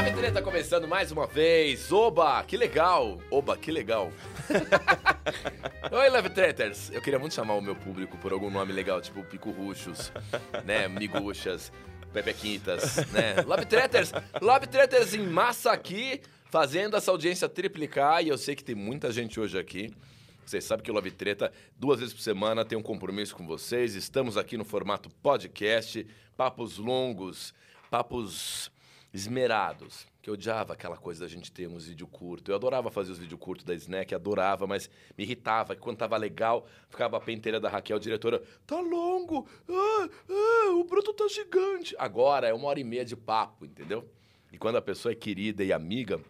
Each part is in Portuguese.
Live Treta começando mais uma vez. Oba, que legal. Oba, que legal. Oi, Live Treters. Eu queria muito chamar o meu público por algum nome legal, tipo Pico Ruxos, né, Miguxas, Pepequitas, né? Live Treters. Live Treters em massa aqui, fazendo essa audiência triplicar. E eu sei que tem muita gente hoje aqui. Vocês sabem que o Love Treta, duas vezes por semana, tem um compromisso com vocês. Estamos aqui no formato podcast, papos longos, papos esmerados. Que eu odiava aquela coisa da gente ter uns vídeos curtos. Eu adorava fazer os vídeos curtos da Snack, adorava, mas me irritava. que Quando tava legal, ficava a penteira da Raquel, diretora, tá longo, ah, ah, o bruto tá gigante. Agora é uma hora e meia de papo, entendeu? E quando a pessoa é querida e amiga,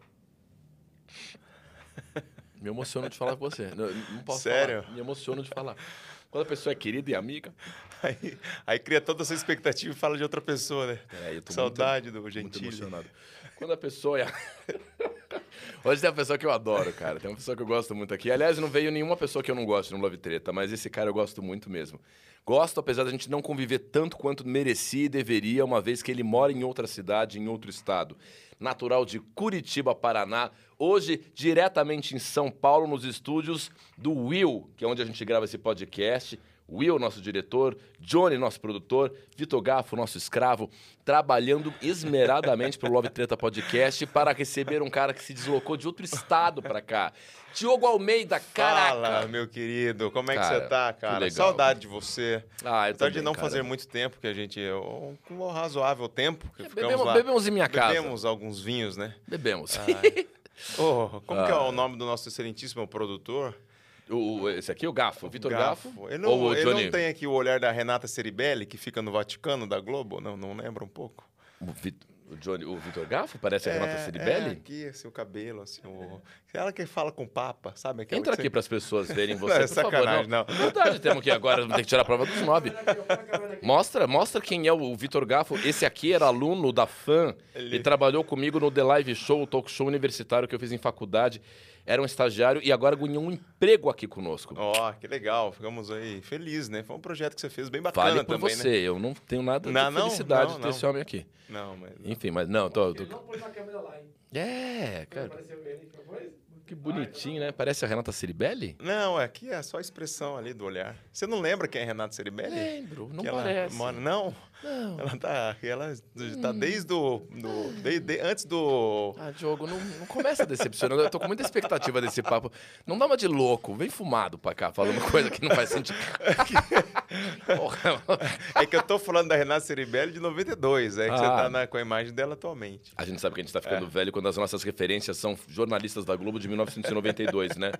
me emociono de falar com você. Não, não posso Sério? falar. Me emociono de falar. Quando a pessoa é querida e amiga. Aí, aí cria toda essa expectativa e fala de outra pessoa, né? É, Saudade muito, do Gentili. Muito emocionado. Quando a pessoa é. Hoje tem uma pessoa que eu adoro, cara. Tem uma pessoa que eu gosto muito aqui. Aliás, não veio nenhuma pessoa que eu não gosto no Love Treta, mas esse cara eu gosto muito mesmo. Gosto, apesar da gente não conviver tanto quanto merecia e deveria, uma vez que ele mora em outra cidade, em outro estado. Natural de Curitiba, Paraná. Hoje, diretamente em São Paulo, nos estúdios do Will, que é onde a gente grava esse podcast. Will, nosso diretor, Johnny, nosso produtor, Vitor Gafo, nosso escravo, trabalhando esmeradamente para o Love Treta Podcast para receber um cara que se deslocou de outro estado para cá. Diogo Almeida, caraca! Fala, meu querido, como é que Cara, você tá, que cara? legal. Saudade de você. Ah, eu Apesar de não cara. fazer muito tempo que a gente. Um, um razoável tempo que É, ficamos bebemos- lá. bebemos em minha casa. Bebemos alguns vinhos, né? Bebemos. Oh, como que é Ah. o nome do nosso excelentíssimo produtor? O, esse aqui, o Gafo, o Vitor Gafo. Ele não, ou o ele Johnny? não tem aqui o olhar da Renata Ceribelli, que fica no Vaticano da Globo? Não, não lembra um pouco? O, Vit- o Johnny, o Vitor Gafo? Parece a Renata É, Ceribelli? aqui, assim, o cabelo, assim, o... Ela que fala com o Papa, sabe? Aquela Entra que aqui você- para as pessoas verem você, Não, é por favor. sacanagem, não. É Verdade, temos que agora ter que tirar a prova dos nove. Mostra, mostra quem é o Vitor Gafo. Esse aqui era aluno da FAM. Ele... Ele- trabalhou comigo no The Live Show, o talk show universitário que eu fiz em faculdade. Era um estagiário e agora ganhou um emprego aqui conosco. Ó, que legal, ficamos aí felizes, né? Foi um projeto que você fez bem bacana Fale por também, você, né? eu não tenho nada Não, de não, felicidade não, de ter não. esse homem aqui. Não, mas... Enfim, mas não, tô, tô... Ele não pôs a câmera lá, hein? É, cara, que bonitinho, né? Parece a Renata Ceribelli? Não, aqui é só a expressão ali do olhar. Você não lembra quem é Renato Ceribelli? Lembro, não Que parece. mora- Não? Não. Hum. Ela tá, ela tá desde o... Do, de- de- antes do... Ah, Diogo, não, não começa decepcionando. Eu tô com muita expectativa desse papo. Não dá uma de louco, vem fumado pra cá, falando coisa que não faz sentido. É que eu tô falando da Renata Ceribelli de 92, é que você Ah. tá na- com a imagem dela atualmente. A gente sabe que a gente tá ficando velho quando as nossas referências são jornalistas da Globo de 1992, né?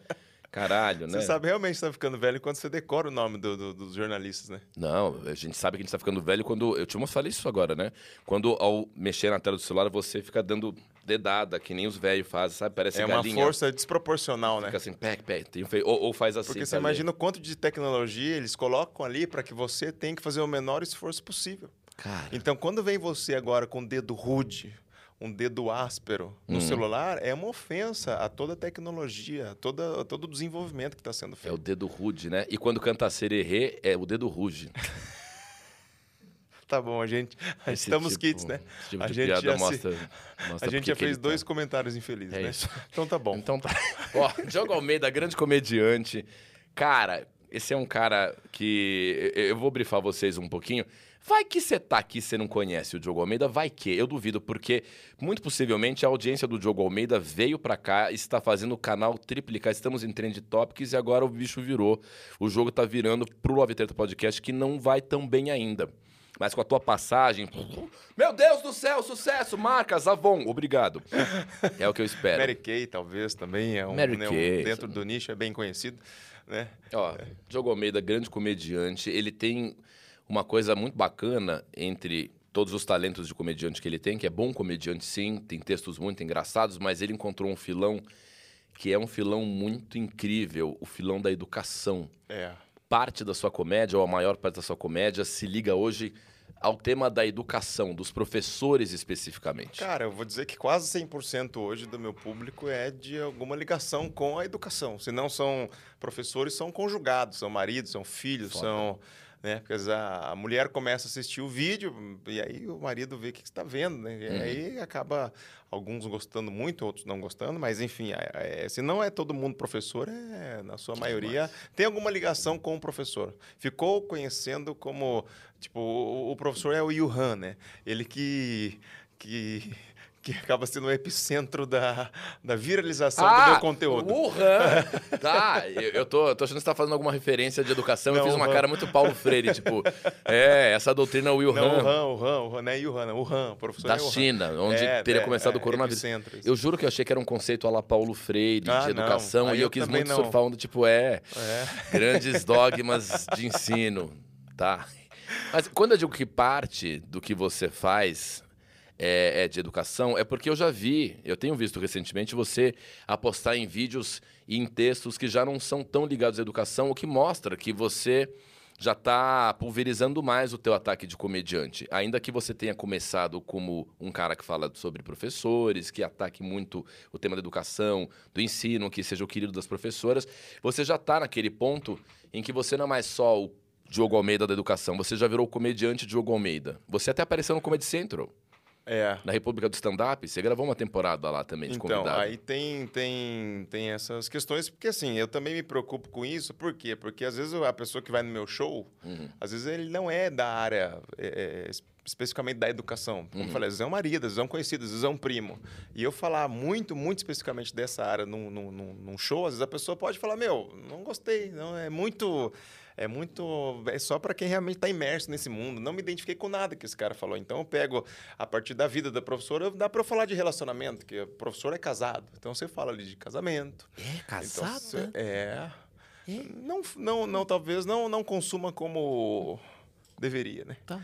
Caralho, né? Você sabe realmente que tá ficando velho quando você decora o nome do- do- dos jornalistas, né? Não, a gente sabe que a gente tá ficando velho quando. Eu te falei isso agora, né? Quando ao mexer na tela do celular você fica dando dedada, que nem os velhos fazem, sabe? Parece É uma galinha. força desproporcional, né? Fica assim, pec, pec, tem. Ou, ou faz assim. Porque você imagina o quanto de tecnologia eles colocam ali para que você tenha que fazer o menor esforço possível. Cara. Então, quando vem você agora com um dedo rude, um dedo áspero no Hum. celular, é uma ofensa a toda a tecnologia, a, toda, a todo o desenvolvimento que está sendo É o feito. dedo rude, né? E quando canta sererê, é o dedo ruge. Tá bom, a gente. Estamos tipo- kits, né? tipo a gente já, se- mostra, a mostra gente já fez dois tá. comentários infelizes, É né? isso. Então tá bom. Então tá. Ó, Diogo Almeida, grande comediante. Cara, esse é um cara que. eu- Eu vou brifar vocês um pouquinho. Vai que você tá aqui e você não conhece o Diogo Almeida, vai que. Eu duvido, porque muito possivelmente a audiência do Diogo Almeida veio pra cá e está fazendo o canal triplicar. Estamos em Trend Topics e agora o bicho virou. O jogo tá virando pro Love Treta Podcast, que não vai tão bem ainda. Mas com a tua passagem. Meu Deus do céu, sucesso! Marcas, Avon, obrigado. É o que eu espero. Mary Kay, talvez, também é um, Mary né, um- Kay, dentro do nicho, é bem conhecido, né? Ó, Diogo Almeida, grande comediante, ele tem uma coisa muito bacana entre todos os talentos de comediante que ele tem, que é bom comediante sim, tem textos muito engraçados, mas ele encontrou um filão que é um filão muito incrível, o filão da educação. É. Parte da sua comédia, ou a maior parte da sua comédia, se liga hoje ao tema da educação, dos professores especificamente. Cara, eu vou dizer que quase 100% hoje do meu público é de alguma ligação com a educação. Se não são professores, são conjugados, são maridos, são filhos, Foda. são né? Porque a, mulher começa a assistir o vídeo e aí o marido vê o que está vendo, né? E Uhum. aí acaba alguns gostando muito, outros não gostando, mas enfim, é- é- se não é todo mundo professor, é, na sua maioria tem alguma ligação com o professor. Ficou conhecendo como, tipo, o, o professor é o Yuhan, né? Ele que... que que acaba sendo o epicentro da, da viralização do meu conteúdo. O Han! Tá, eu, eu tô, eu tô achando que você tá fazendo alguma referência de educação. eu Não, fiz uma Han. cara muito Paulo Freire, tipo, é, essa doutrina Will Não, o Han, Han, o Han, o Han, não é Yuhan, não, o Han, o professor da é o Han. China, onde É, teria é, começado é, o coronavírus. Eu juro que eu achei que era um conceito a la Paulo Freire, Ah, de educação, e eu, eu quis muito não. surfar onda, tipo, é, É. grandes dogmas de ensino, tá? Mas quando eu digo que parte do que você faz é, é de educação, é porque eu já vi, eu tenho visto recentemente você apostar em vídeos e em textos que já não são tão ligados à educação, o que mostra que você já está pulverizando mais o teu ataque de comediante. Ainda que você tenha começado como um cara que fala sobre professores, que ataque muito o tema da educação, do ensino, que seja o querido das professoras, você já está naquele ponto em que você não é mais só o Diogo Almeida da educação, você já virou o comediante Diogo Almeida. Você até apareceu no Comedy Central, É. na República do Stand-Up, você gravou uma temporada lá também de Então, convidado. aí tem, tem, tem essas questões, porque assim, eu também me preocupo com isso, por quê? Porque às vezes a pessoa que vai no meu show, Uhum. às vezes ele não é da área é, é, es- especificamente da educação. Como Uhum. eu falei, às vezes é um marido, às vezes é um conhecido, às vezes é um primo. E eu falar muito, muito especificamente dessa área num, num- num show, às vezes a pessoa pode falar, meu, não gostei, não é muito... É muito. É só para quem realmente está imerso nesse mundo. Não me identifiquei com nada que esse cara falou. Então eu pego a partir da vida da professora, dá para eu falar de relacionamento, que o professor é casado. Então você fala ali de casamento. É, Então, casada? cê- é. Não, não, não, talvez não, não consuma como deveria, né? Tá.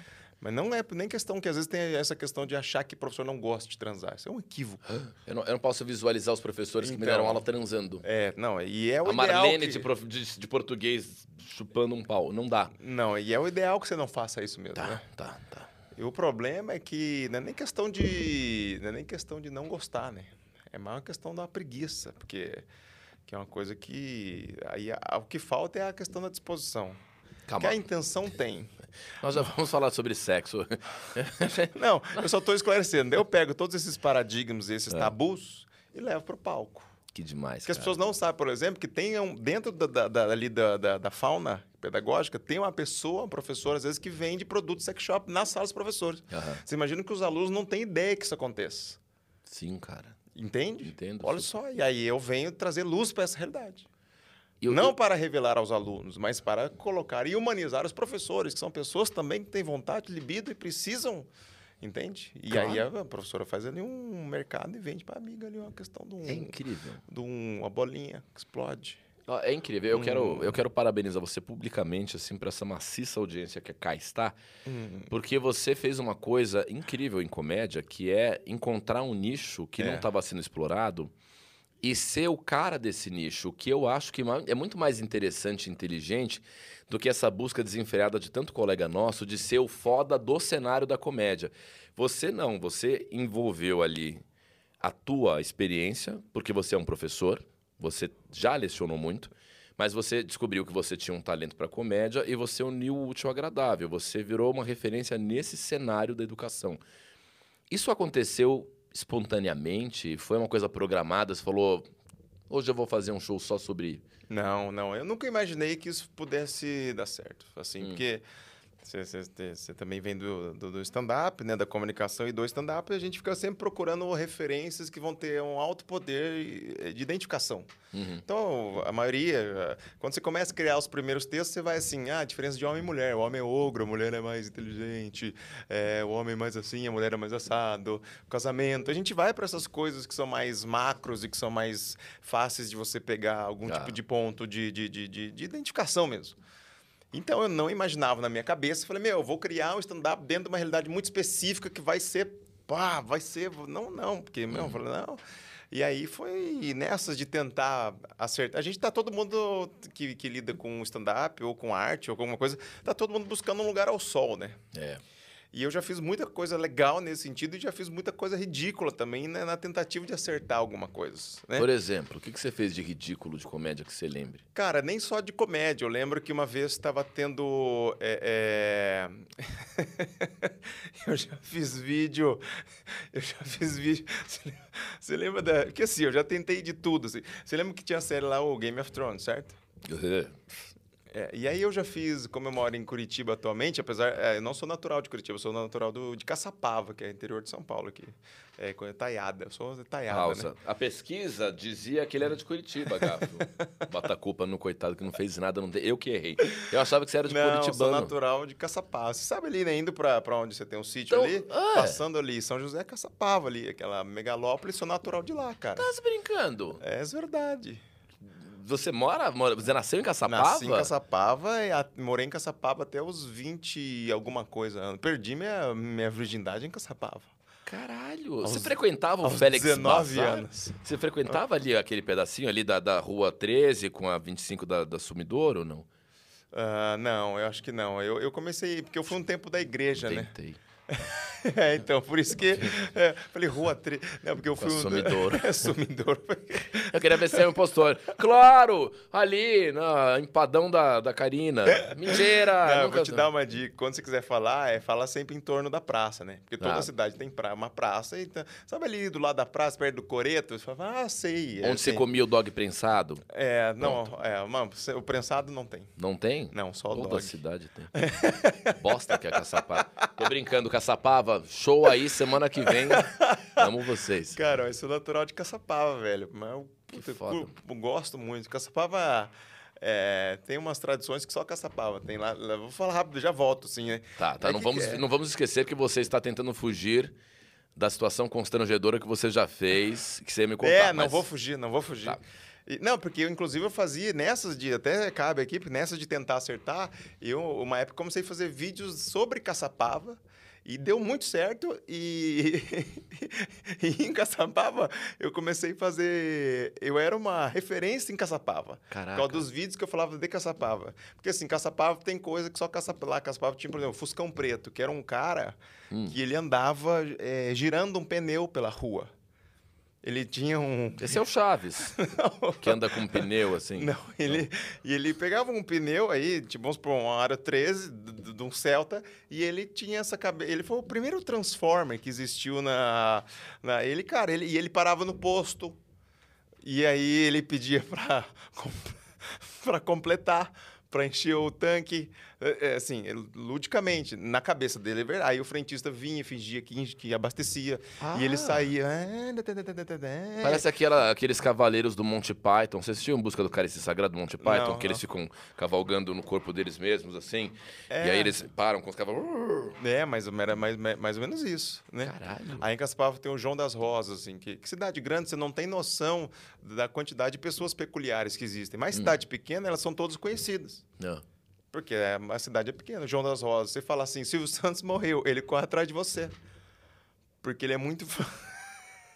Mas não é nem questão que às vezes tem essa questão de achar que o professor não gosta de transar. Isso é um equívoco. Eu não, eu não posso visualizar os professores que me Então. deram aula transando. É, não, e é o a ideal. Marlene que- de, prof- de- de português chupando um pau. Não dá. Não, e é o ideal que você não faça isso mesmo, Tá, né? tá, tá. E o problema é que não é nem questão de. Não é nem questão de não gostar, né? É mais uma questão da preguiça, porque que é uma coisa que. Aí o que falta é a questão da disposição. Calma. Que a intenção tem. Nós já vamos falar sobre sexo. Não, eu só estou esclarecendo. Eu pego todos esses paradigmas, esses É. tabus e levo para o palco. que demais. Porque as pessoas não sabem, por exemplo, que tem um, dentro da, da, da- ali da, da, da fauna pedagógica, tem uma pessoa, um professor, às vezes, que vende produtos sex shop nas salas dos professores. Aham. Você imagina que os alunos não têm ideia que isso aconteça. Sim, cara. Entende? Entendo. Olha só, e aí eu venho trazer luz para essa realidade. Eu- não eu- para revelar aos alunos, mas para colocar e humanizar os professores, que são pessoas também que têm vontade, libido e precisam. Entende? E Claro. aí a professora faz ali um mercado e vende para amiga ali uma questão de, um, É incrível. de um- uma bolinha que explode. É incrível. Eu, Hum. quero, eu quero parabenizar você publicamente, assim, por essa maciça audiência que cá está, Hum. porque você fez uma coisa incrível em comédia, que é encontrar um nicho que não É. estava sendo explorado e ser o cara desse nicho, que eu acho que é muito mais interessante e inteligente do que essa busca desenfreada de tanto colega nosso de ser o foda do cenário da comédia. Você não, você envolveu ali a tua experiência, porque você é um professor, você já lecionou muito, mas você descobriu que você tinha um talento para comédia e você uniu o útil ao agradável, você virou uma referência nesse cenário da educação. Isso aconteceu espontaneamente? Foi uma coisa programada? Você falou, hoje eu vou fazer um show só sobre. Não, não. Eu nunca imaginei que isso pudesse dar certo. Assim, Hum. porque você também vem do, do, do stand-up, né? Da comunicação e do stand-up, a gente fica sempre procurando referências que vão ter um alto poder eh, de identificação. Uhum. Então, a maioria, eh, quando você começa a criar os primeiros textos, você vai assim, ah, a diferença de homem e mulher. O homem é ogro, a mulher é mais inteligente, eh, o homem é mais assim, a mulher é mais assado, casamento. A gente vai para essas coisas que são mais macros e que são mais fáceis de você pegar algum Ah. tipo de ponto de, de, de, de, de identificação mesmo. Então, eu não imaginava na minha cabeça, falei, meu, eu vou criar um stand-up dentro de uma realidade muito específica que vai ser, pá, vai ser, não, não, porque, meu, eu falei, não... E aí foi nessas de tentar acertar. A gente tá todo mundo que, que lida com stand-up ou com arte ou com alguma coisa, tá todo mundo buscando um lugar ao sol, né? É. E eu já fiz muita coisa legal nesse sentido e já fiz muita coisa ridícula também né, na tentativa de acertar alguma coisa. Né? Por exemplo, o que que você fez de ridículo de comédia que você lembre? Cara, nem só de comédia. Eu lembro que uma vez estava tendo. é, é, eu já fiz vídeo. Eu já fiz vídeo. Você lembra- da. Porque assim, eu já tentei de tudo. assim. Você lembra que tinha a série lá, o Game of Thrones, certo? É, e aí eu já fiz, como eu moro em Curitiba atualmente, apesar, é, eu não sou natural de Curitiba, eu sou natural do, de Caçapava, que é interior de São Paulo aqui. É, com Taiada, eu sou Taiada, Pausa. né? A pesquisa dizia que ele era de Curitiba, Gafo. Bota a culpa no coitado que não fez nada. Não Eu que errei. Eu achava que você era de Não, eu sou Curitibano. natural de Caçapava. Você sabe ali, né, indo pra, pra onde você tem um sítio Então, ali, ah, é. passando ali, São José Caçapava ali, aquela megalópole, sou natural de lá, cara. Tá se brincando? É verdade. Você mora, mora- Você nasceu em Caçapava? Nasci em Caçapava e a- morei em Caçapava até os 20 e alguma coisa anos. Perdi minha, minha virgindade em Caçapava. Caralho. Aos- você frequentava o Félix 19 Bazar? anos. Você frequentava ali aquele pedacinho ali da, da rua 13 com a 25 da, da Sumidouro ou não? Ah, não, eu acho que não. Eu, eu comecei, porque eu fui um tempo da igreja, né? É, então, por isso que. é, falei, rua 13. Não, porque eu fui Com a um. É, Sumidouro. Eu queria ver se era um impostor. Claro! Ali, no empadão da, da Karina. Mentira! Não, nunca- vou te dar uma dica. Quando você quiser falar, é fala sempre em torno da praça, né? Porque toda Ah. cidade tem pra, uma praça. Então, sabe ali do lado da praça, perto do Coreto? Você fala, ah, sei. é Onde você assim. comia o dog prensado? É, não, é, mano, você- o prensado não tem. Não tem? Não, só o Toda dog. cidade tem. Bosta que é Caçapava. Tô brincando, Caçapava. Show aí semana que vem. Amo vocês. Cara, eu sou natural de Caçapava, velho. Mas eu, puta, eu eu gosto muito. Caçapava é, tem umas tradições que só Caçapava tem lá. Vou falar rápido, já volto, assim, né? Tá, tá. É não, vamos, é? não vamos esquecer que você está tentando fugir da situação constrangedora que você já fez, que você ia me contar. É, não mas- vou fugir, não vou fugir. Tá. E- não, porque eu, inclusive, eu fazia nessas de. Até cabe aqui, nessas de tentar acertar, eu, uma época, comecei a fazer vídeos sobre Caçapava. E deu muito certo. E, e em Caçapava, eu comecei a fazer. Eu era uma referência em Caçapava. Por Caraca. causa dos vídeos que eu falava de Caçapava. Porque assim, Caçapava tem coisa que só Caçapava. Lá, Caçapava tinha, por exemplo, Fuscão Preto, que era um cara Hum. que ele andava eh, girando um pneu pela rua. Ele tinha um. Esse é o Chaves, que anda com um pneu assim. Não, ele, e ele pegava um pneu aí, tipo, vamos por uma área 13 d- d- de um Celta, e ele tinha essa cabeça. Ele foi o primeiro Transformer que existiu na. na ele, cara, ele, e ele parava no posto. E aí ele pedia pra completar, pra encher o tanque. É, é, assim, ele- ludicamente, na cabeça dele é verdade. Aí o frentista vinha e fingia que, que abastecia. E ele Ah. saía. "Ah, tá, tá, tá, tá, tá, tá". Parece aquela, aqueles cavaleiros do Monty Python. Você assistiu em busca do cálice sagrado do Monty Python? Não, que eles não. ficam cavalgando no corpo deles mesmos, assim. É. E aí eles param com os cavalos. É, mas era mais, mais, mais ou menos isso, né? Caralho. Aí em Caçapava tem o João das Rosas, assim, que, que cidade grande você não tem noção da quantidade de pessoas peculiares que existem. Mas cidade pequena, elas são todas conhecidas. Não. Porque é- a cidade é pequena. João das Rosas, você fala assim, Silvio Santos morreu, ele corre atrás de você. Porque ele é muito.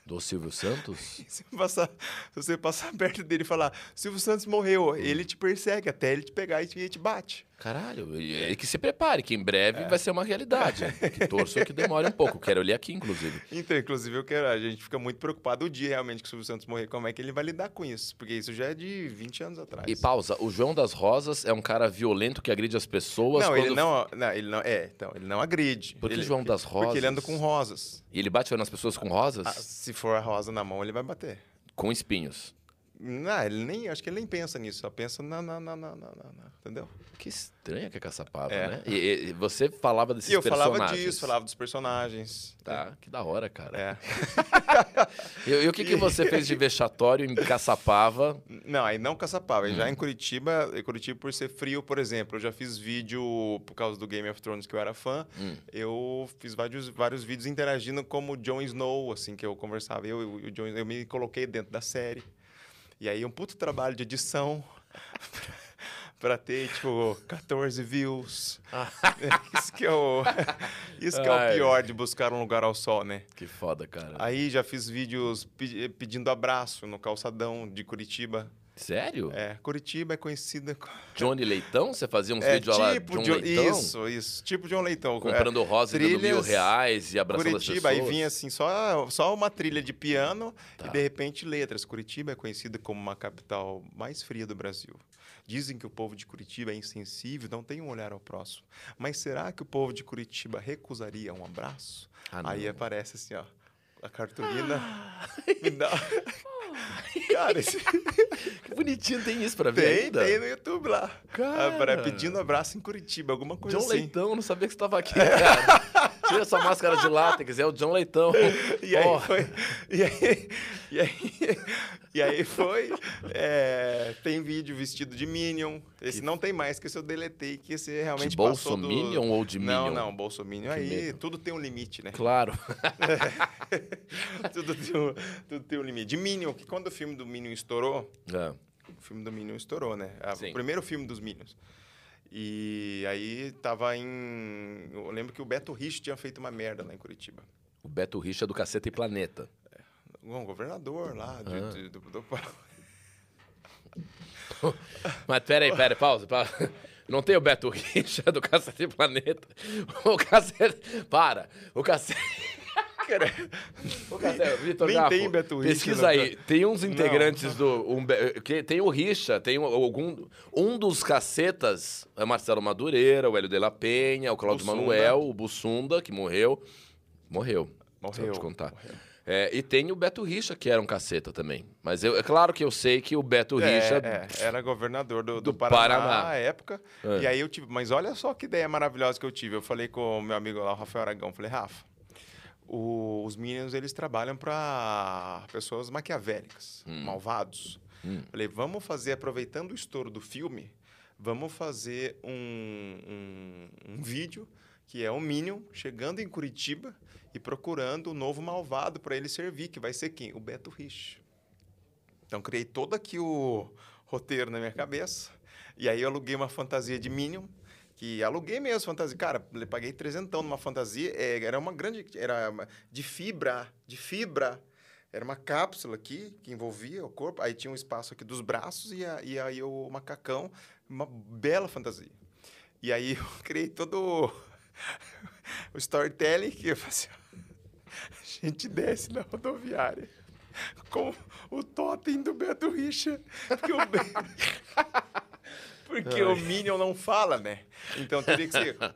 Do Silvio Santos? Se você passar, se você passar perto dele e falar, Silvio Santos morreu, ele te persegue até ele te pegar e te, e te bate. Caralho, e- e que se prepare, que em breve vai ser uma realidade. Que torço que demore um pouco. Quero ler aqui, inclusive. Então, inclusive, eu quero, a gente fica muito preocupado o dia realmente que o Silvio Santos morrer, como é que ele vai lidar com isso? Porque isso já é de 20 anos atrás. E pausa, o João das Rosas é um cara violento que agride as pessoas. Não, quando... ele não, não, ele não, é, então, ele não agride. Por que ele, João das Porque ele anda Rosas? com rosas. E ele bate nas pessoas com rosas? Ah, se for a rosa na mão, ele vai bater. Com espinhos. Não, ele nem, acho que ele nem pensa nisso, só pensa na, na, na, na, na, na- entendeu? Que estranha que é Caçapava, É. né? E, e- você falava desses E eu falava personagens. disso, falava dos personagens. Tá, que da hora, cara. É. E, e o que, que você fez de vexatório em Caçapava? Não, aí não Caçapava. Hum. Já em Curitiba, em Curitiba, por ser frio, por exemplo, eu já fiz vídeo, por causa do Game of Thrones, que eu era fã, Hum. eu fiz vários, vários vídeos interagindo como o Jon Snow, assim, que eu conversava. Eu, eu, o Jon- eu me coloquei dentro da série. E aí, um puto trabalho de edição pra ter, tipo, 14 views. isso que, é o, isso que é o pior de buscar um lugar ao sol, né? Que foda, cara. Aí já fiz vídeos pe- pedindo abraço no calçadão de Curitiba. Sério? É, Curitiba é conhecida co- Johnny Leitão? Você fazia uns é vídeos lá tipo John John- Leitão? Isso, isso, tipo John Leitão. É, Comprando rosa e dando mil trilhas, reais e abraçando Curitiba, as aí pessoas. vinha assim, só, só uma trilha de piano Tá. e de repente letras. Curitiba é conhecida como uma capital mais fria do Brasil. Dizem que o povo de Curitiba é insensível, não tem um olhar ao próximo. Mas será que o povo de Curitiba recusaria um abraço? Ah, aí aparece assim, ó, a cartolina. Me dá... Cara, esse... Que bonitinho, tem isso pra ver tem, ainda? tem no YouTube lá. Cara. Ah, para- pedindo abraço em Curitiba, alguma coisa John assim. Leitão, não sabia que você tava aqui, cara. Tira sua máscara de látex, é o John Leitão. E aí Ó, foi. E aí, e aí, e aí foi. é, tem vídeo vestido de Minion. Esse não tem mais, que esse eu deletei, que esse realmente De passou do... Bolsominion ou de Não, Minion? não, Bolsominion. Aí medo. tudo tem um limite, né? Claro. tudo, tem um, tudo tem um limite. De Minion, que quando o filme do Minion estourou, É. o filme do Minion estourou, né? O primeiro filme dos Minions. E aí tava em. Eu lembro que o Beto Rich tinha feito uma merda lá em Curitiba. O Beto Richa do Caceta e Planeta. Um governador lá de- Ah. de- do, do- Mas pera aí, pera aí, pausa. pausa. Não tem o Beto Richa do Caceta e Planeta. O Caceta... Para. O Caceta... O Caceta, Vitor Nem Gaffo, tem Beto Richa, Pesquisa não. aí. Tem uns integrantes do... Um, tem o Richa, tem um, algum... Um dos cacetas é Marcelo Madureira, o Hélio de la Penha, o Cláudio Bussunda. Manuel, o Bussunda, que morreu. Morreu. Só Morreu, te contar. morreu. É, e tem o Beto Richa, que era um caceta também. Mas eu, é claro que eu sei que o Beto Richa... É, é, era governador do, Do do, Paraná, Paraná. à época. É. E aí eu tive. Mas olha só que ideia maravilhosa que eu tive. Eu falei com o meu amigo lá, o Rafael Aragão. Falei, Rafa, o- os Minions eles trabalham para pessoas maquiavélicas, Hum. malvados. Falei, vamos fazer, aproveitando o estouro do filme, vamos fazer um, um, um vídeo que é o Minion chegando em Curitiba e procurando o novo malvado para ele servir, que vai ser quem? O Beto Rich. Então criei todo aqui o roteiro na minha cabeça. E aí eu aluguei uma fantasia de Minion, que aluguei mesmo fantasia. Cara, paguei trezentão numa fantasia, é, era uma grande, era de fibra, de fibra. Era uma cápsula aqui que envolvia o corpo, aí tinha um espaço aqui dos braços e, a- e aí o macacão, uma bela fantasia. E aí eu criei todo o- o storytelling que eu fazia. A gente desce na rodoviária com o totem do Beto Richa. Porque o, porque o Minion não fala, né? Então teria que ser.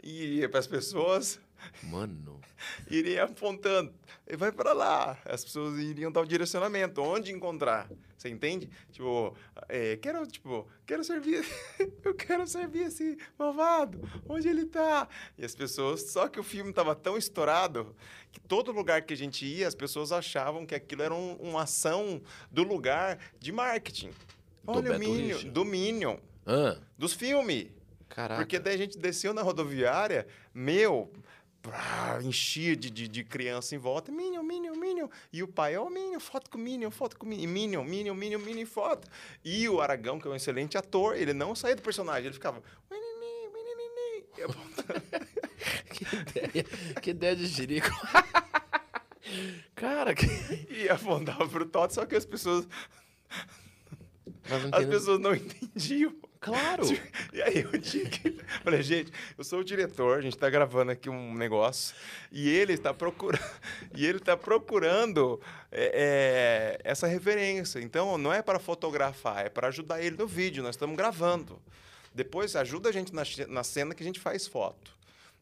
E para as pessoas Mano... irem apontando. E vai para lá. As pessoas iriam dar o direcionamento, onde encontrar. Você entende? Tipo, é, quero, tipo, quero servir. eu quero servir esse malvado. Onde ele tá? E as pessoas. Só que o filme tava tão estourado que todo lugar que a gente ia, as pessoas achavam que aquilo era um- uma ação do lugar de marketing. Do Olha o Beto Minion, Richa. do Minion, Ah, dos filmes. caraca. Porque daí a gente desceu na rodoviária, meu, enchia de, de, de criança em volta. Minion, Minion, Minion. E o pai, ó, Minion, foto com Minion, foto com Minion. Minion, Minion, Minion, Minion, foto. E o Aragão, que é um excelente ator, ele não saía do personagem, ele ficava... E. Que ideia, que ideia de jirico. Cara, que... E apontava pro Toto, só que as pessoas, as pessoas não entendiam. Claro. E aí eu tinha que. Falei, gente, eu sou o diretor, a gente está gravando aqui um negócio e ele está procurando. E ele está procurando é, é, essa referência. Então, não é para fotografar, é para ajudar ele no vídeo. Nós estamos gravando. Depois ajuda a gente na, na cena que a gente faz foto.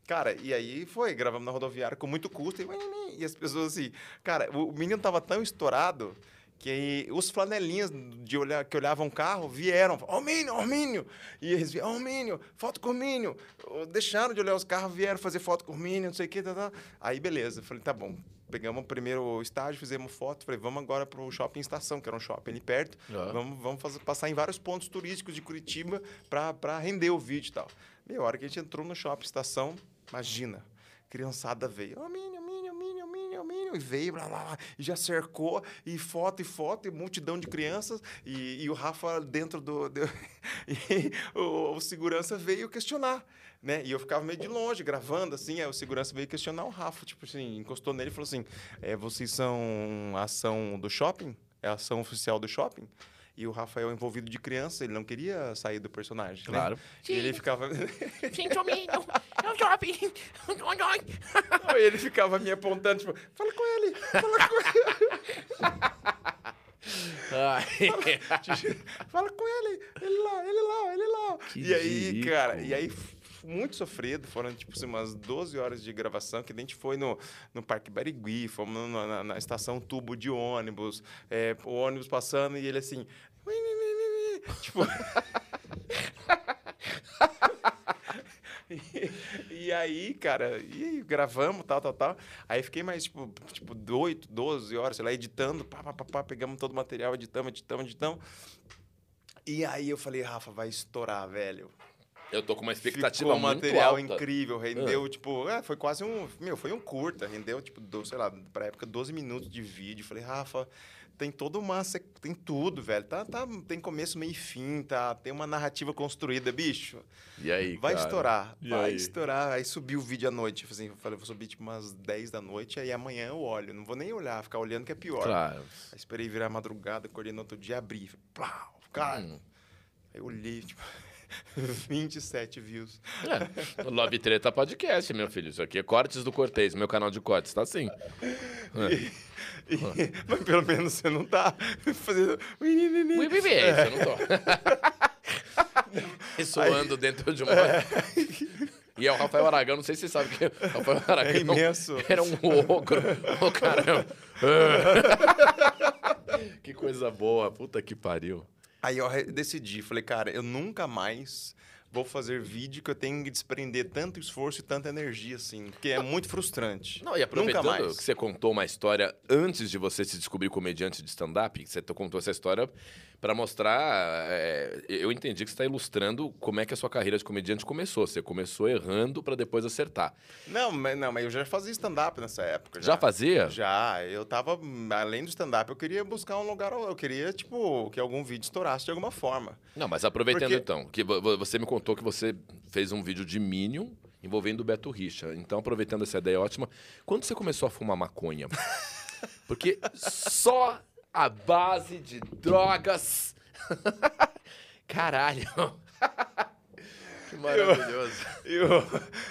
Cara, e aí foi, gravamos na rodoviária com muito custo. E, e as pessoas assim. Cara, o, o menino tava tão estourado que aí os flanelinhas de olhar, que olhavam o carro vieram. Ó, o Mínio, ó, o Mínio. E eles vieram, ó, o Mínio, foto com o Mínio. Deixaram de olhar os carros, vieram fazer foto com o Mínio, não sei o que. Tá, tá. Aí, beleza. Falei, tá bom. Pegamos o primeiro estágio, fizemos foto. Falei, vamos agora pro shopping estação, que era um shopping ali perto. Ah. Vamos, vamos fazer- passar em vários pontos turísticos de Curitiba para render o vídeo e tal. Meia hora que a gente entrou no shopping estação, imagina, criançada veio. Ó, Minion, E veio, blá, blá, blá, e já cercou, e foto, e foto, e multidão de crianças. E, e o Rafa dentro do... do- e o, o segurança veio questionar. Né? E eu ficava meio de longe, gravando, assim, aí o segurança veio questionar o Rafa, tipo assim, encostou nele e falou assim, é, vocês são ação do shopping? é ação oficial do shopping. E o Rafael envolvido de criança, ele não queria sair do personagem. né? Claro. E ele ficava. Gente, homem, é um. Não, e ele ficava me apontando, tipo, fala com ele, fala com ele, Ai. fala com ele, ele lá, ele lá, ele lá. Que e aí, cara, e aí muito sofrido, foram tipo assim, umas 12 horas de gravação, que a gente foi no, no Parque Barigui, fomos na, na- na estação tubo de ônibus, é, o ônibus passando e ele assim. Tipo. E, e aí, cara, e gravamos, tal, tal, tal. Aí fiquei mais, tipo, tipo 8, 12 horas, sei lá, editando, pá, pá, pá, pá, pegamos todo o material, editamos, editamos, editamos. E aí eu falei, Rafa, vai estourar, velho. Eu tô com uma expectativa Ficou um muito material alta. incrível, rendeu, tipo, é, foi quase um, meu, foi um curta, rendeu, tipo, do, sei lá, pra época, 12 minutos de vídeo. Falei, Rafa, tem toda uma, tem tudo, velho, tá, tá, tem começo, meio e fim, tá, tem uma narrativa construída, bicho. E aí, Vai cara? estourar, E vai aí? estourar. Aí subiu o vídeo à noite. tipo Assim, eu falei, vou subir tipo umas 10 da noite, aí amanhã eu olho. Não vou nem olhar, ficar olhando que é pior. Claro. Aí esperei virar madrugada, acordei no outro dia, abri. falei, Plau, cara. Hum. Aí eu olhei, tipo, 27 views. É. Love Treta Podcast, meu filho. Isso aqui é Cortes do Cortez, meu canal de cortes, tá assim. E- mas pelo menos você não tá fazendo. Ui, bebê, isso eu não tô. Ressoando dentro de uma. E é o Rafael Aragão, não sei se você sabe que o Rafael Aragão É imenso. era um ogro. Ô, caramba. que coisa boa, puta que pariu. Aí eu decidi, falei, cara, eu nunca mais vou fazer vídeo que eu tenho que desprender tanto esforço e tanta energia, assim, porque é muito frustrante. Não, e nunca aproveitando mais. que você contou uma história antes de você se descobrir comediante de stand-up, que você to- contou essa história para mostrar. é, eu entendi que você está ilustrando como é que a sua carreira de comediante começou. Você começou errando para depois acertar. Não, mas, não, mas eu já fazia stand-up nessa época. Já fazia? Já, eu tava, além do stand-up, eu queria buscar um lugar, eu queria, tipo, que algum vídeo estourasse de alguma forma. Não, mas aproveitando Porque- então, que vo- vo- você me contou que você fez um vídeo de Minion envolvendo o Beto Richa. Então, aproveitando essa ideia ótima, quando você começou a fumar maconha? Porque só a base de drogas. Caralho. que maravilhoso. E o,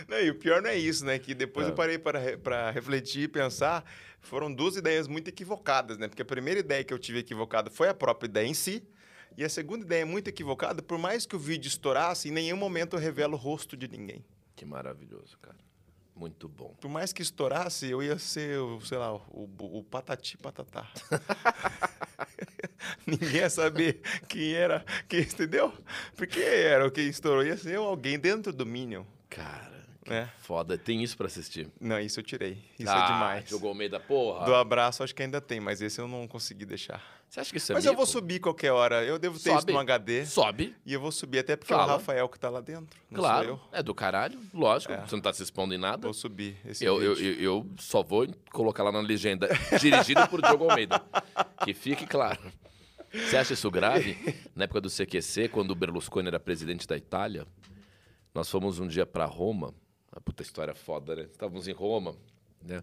não, e o pior não é isso, né? Que depois É. eu parei para, re- para refletir e pensar, foram duas ideias muito equivocadas, né? Porque a primeira ideia que eu tive equivocada foi a própria ideia em si, e a segunda ideia muito equivocada, por mais que o vídeo estourasse, em nenhum momento eu revelo o rosto de ninguém. Que maravilhoso, cara. Muito bom. Por mais que estourasse, eu ia ser, sei lá, o, o patati patatá. Ninguém ia saber quem era, quem, entendeu? Porque era o que estourou, ia ser alguém dentro do Minion, Cara, né? foda. Tem isso pra assistir. Não, isso eu tirei. Isso Ah, é demais. Jogou o meio da porra. Do abraço acho que ainda tem, mas esse eu não consegui deixar. Você acha que isso é mas eu mico? vou subir qualquer hora. Eu devo ter isso Sobe. no HD. Sobe. E eu vou subir, até porque é Fala. o Rafael que tá lá dentro. Claro. eu. É do caralho, lógico. É. Você não tá se expondo em nada. Vou subir esse Eu, eu, eu, eu só vou colocar lá na legenda, dirigido por Diogo Almeida. Que fique claro. Você acha isso grave? Na época do CQC, quando o Berlusconi era presidente da Itália, nós fomos um dia pra Roma. A puta história foda, né? Estávamos em Roma, né?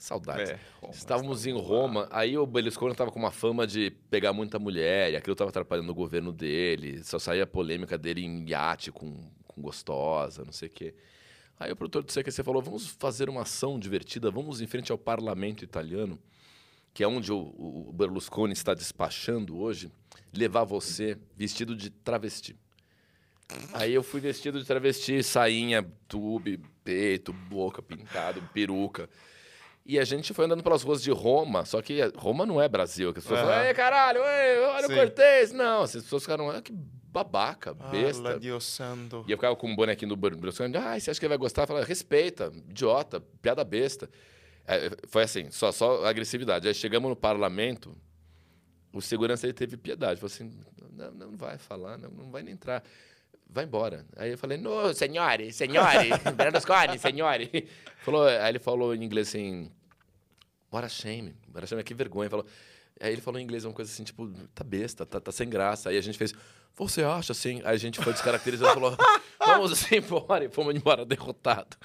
Saudades. É, Roma, Estávamos em Roma, aí o Berlusconi estava com uma fama de pegar muita mulher, e aquilo estava atrapalhando o governo dele, só saía polêmica dele em iate com, com gostosa, não sei o quê. Aí o produtor do CQC falou: vamos fazer uma ação divertida, vamos em frente ao parlamento italiano, que é onde o, o Berlusconi está despachando hoje, levar você vestido de travesti. Aí eu fui vestido de travesti, sainha, tube, peito, boca pintado, peruca. E a gente foi andando pelas ruas de Roma, só que Roma não é Brasil, que as pessoas Aham. falam, ei, caralho, ei, olha Sim. o Cortez. Não, as pessoas ficaram, ah, que babaca, Ah, besta. la Dio santo. E eu ficava com um bonequinho do Berlusconi, ah, você acha que ele vai gostar? Eu falava, respeita, idiota, piada besta. É, foi assim, só, só agressividade. Aí chegamos no parlamento, o segurança ele teve piedade. Falou assim, não, não vai falar, não, não vai nem entrar. Vai embora. Aí eu falei, no, senhore, senhore, Berlusconi, senhore. Falou, aí ele falou em inglês assim, what a shame, what a shame, que vergonha. Falou, aí ele falou em inglês uma coisa assim, tipo, tá besta, tá, tá sem graça. Aí a gente fez, você acha assim? Aí a gente foi descaracterizando e falou, vamos embora. E fomos embora derrotado.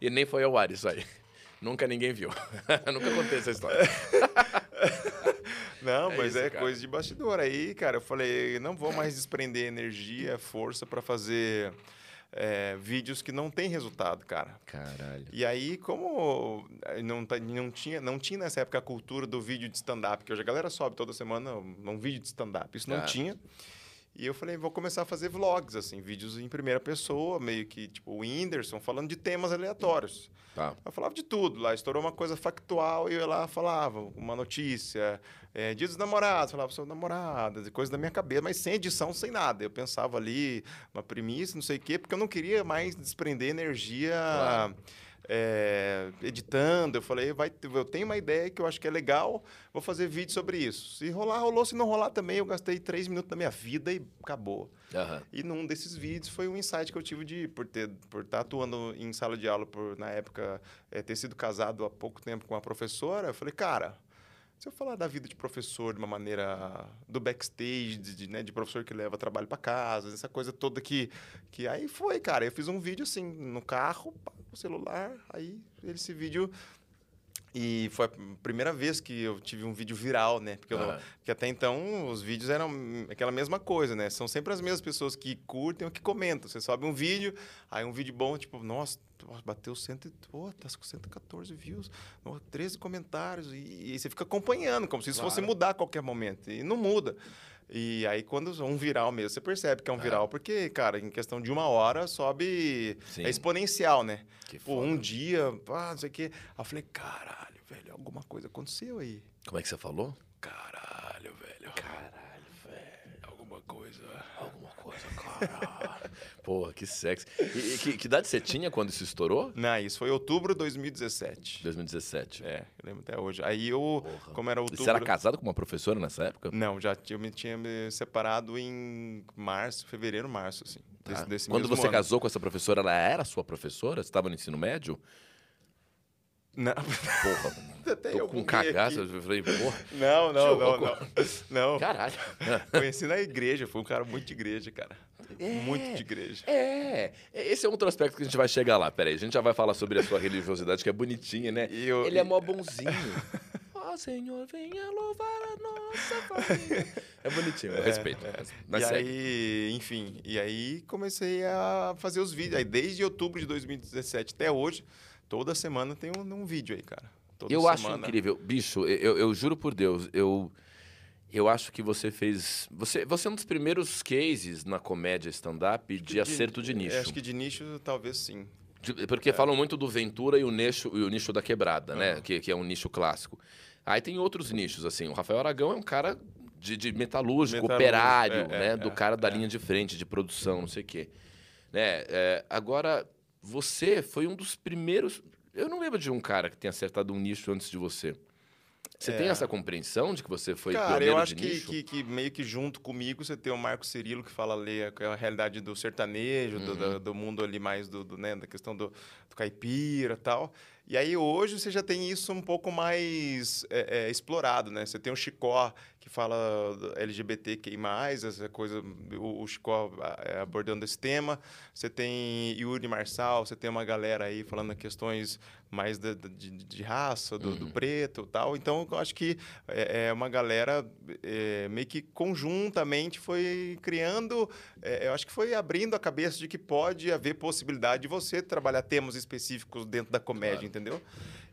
e nem foi ao ar isso aí. Nunca ninguém viu. Nunca contei essa história. Não, É mas isso, é cara. coisa de bastidor. Aí, cara, eu falei, não vou mais desprender energia, força pra fazer é, vídeos que não tem resultado, cara. Caralho. E aí, como eh, não, tá- não, tinha, não tinha nessa época a cultura do vídeo de stand-up, que hoje a galera sobe toda semana um, vídeo de stand-up, isso não tinha. E eu falei, vou começar a fazer vlogs, assim, vídeos em primeira pessoa, meio que, tipo, o Whindersson, falando de temas aleatórios. Tá. Eu falava de tudo lá, estourou uma coisa factual e eu ia lá falava uma notícia, é, dia dos namorados, falava sobre namoradas, coisa da minha cabeça, mas sem edição, sem nada. Eu pensava ali, uma premissa, não sei o quê, porque eu não queria mais desprender energia Claro. É, editando. Eu falei, vai, eu tenho uma ideia que eu acho que é legal, vou fazer vídeo sobre isso. Se rolar, rolou. Se não rolar também, eu gastei três minutos da minha vida e acabou. Aham. E num desses vídeos foi um insight que eu tive de por ter por estar atuando em sala de aula por na época eh, ter sido casado há pouco tempo com uma professora. Eu falei, cara, se eu falar da vida de professor de uma maneira do backstage, de, né, de professor que leva trabalho para casa, essa coisa toda que que aí foi, cara. Eu fiz um vídeo assim no carro, no celular, aí esse vídeo e foi a primeira vez que eu tive um vídeo viral, né? Porque, não- porque até então os vídeos eram aquela mesma coisa, né? São sempre as mesmas pessoas que curtem ou que comentam. Você sobe um vídeo, aí um vídeo bom, tipo, nossa, bateu 100, e- pô, tá com 114 views, nossa, 13 comentários. E, e você fica acompanhando, como se isso fosse Claro. mudar a qualquer momento. E não muda. E aí, quando um viral mesmo, você percebe que é um viral, porque, cara, em questão de uma hora sobe. Sim. É exponencial, né? Que Pô, foda. um dia, pá, não sei o quê. Aí eu falei, caralho, velho, alguma coisa aconteceu aí. Como é que você falou? Caralho, velho. Caralho, velho. Alguma coisa. Alguma coisa. Porra, que sexy. E, e que, que idade você tinha quando isso estourou? Não, isso foi outubro de 2017. 2017. É, eu lembro até hoje. Aí eu, Porra. como era E outubro... Você era casado com uma professora nessa época? Não, já eu me tinha me separado em março, fevereiro, março, assim. Tá. Desse, desse Quando você ano. casou com essa professora, ela era sua professora? Você estava no ensino médio? Não, Porra, até tô eu com cagaço. aqui. Eu falei, porra, Não, não, Que não, louco. não. Não, caralho. conheci na igreja, foi um cara muito de igreja, cara. É. Muito de igreja. É, esse é outro aspecto que a gente vai chegar lá. Peraí, a gente já vai falar sobre a sua religiosidade, que é bonitinha, né? Eu- Ele é mó bonzinho. Ó Senhor, venha louvar a nossa família. É bonitinho, eu respeito. Mas e segue. aí, enfim, e aí comecei a fazer os vídeos. Aí desde outubro de 2017 até hoje, toda semana tem um, um vídeo aí, cara. Toda Eu acho semana. incrível. Bicho, eu, eu juro por Deus, eu, eu acho que você fez. Você, você é um dos primeiros cases na comédia stand-up de, acerto de nicho. é, Acho que de nicho, talvez sim. De- Porque falam muito do Ventura e o nicho, e o nicho da quebrada, né? Que, que é um nicho clássico. Aí tem outros nichos, assim. O Rafael Aragão é um cara de, de metalúrgico, Metalúrgico, operário, é, né? é, do é, cara da é. linha de frente, de produção, não sei o quê. Né? É, agora, você foi um dos primeiros... Eu não lembro de um cara que tenha acertado um nicho antes de você. Você tem É. essa compreensão de que você foi Cara, pioneiro eu acho que, que, que meio que junto comigo você tem o Marco Cirilo que fala ali a, a realidade do sertanejo, do, Uhum. do, do mundo ali mais do, do, né, da questão do, do caipira e tal. E aí hoje você já tem isso um pouco mais é, é, explorado, né? Você tem o Chicó que fala LGBTQI+, essa coisa, o, o Chicó é, abordando esse tema. Você tem Yuri Marçal, você tem uma galera aí falando questões mais da- de, de raça, do, do preto e tal. Então, eu acho que é, é uma galera é, meio que conjuntamente foi criando, é, eu acho que foi abrindo a cabeça de que pode haver possibilidade de você trabalhar temas específicos dentro da comédia, Claro. Entendeu?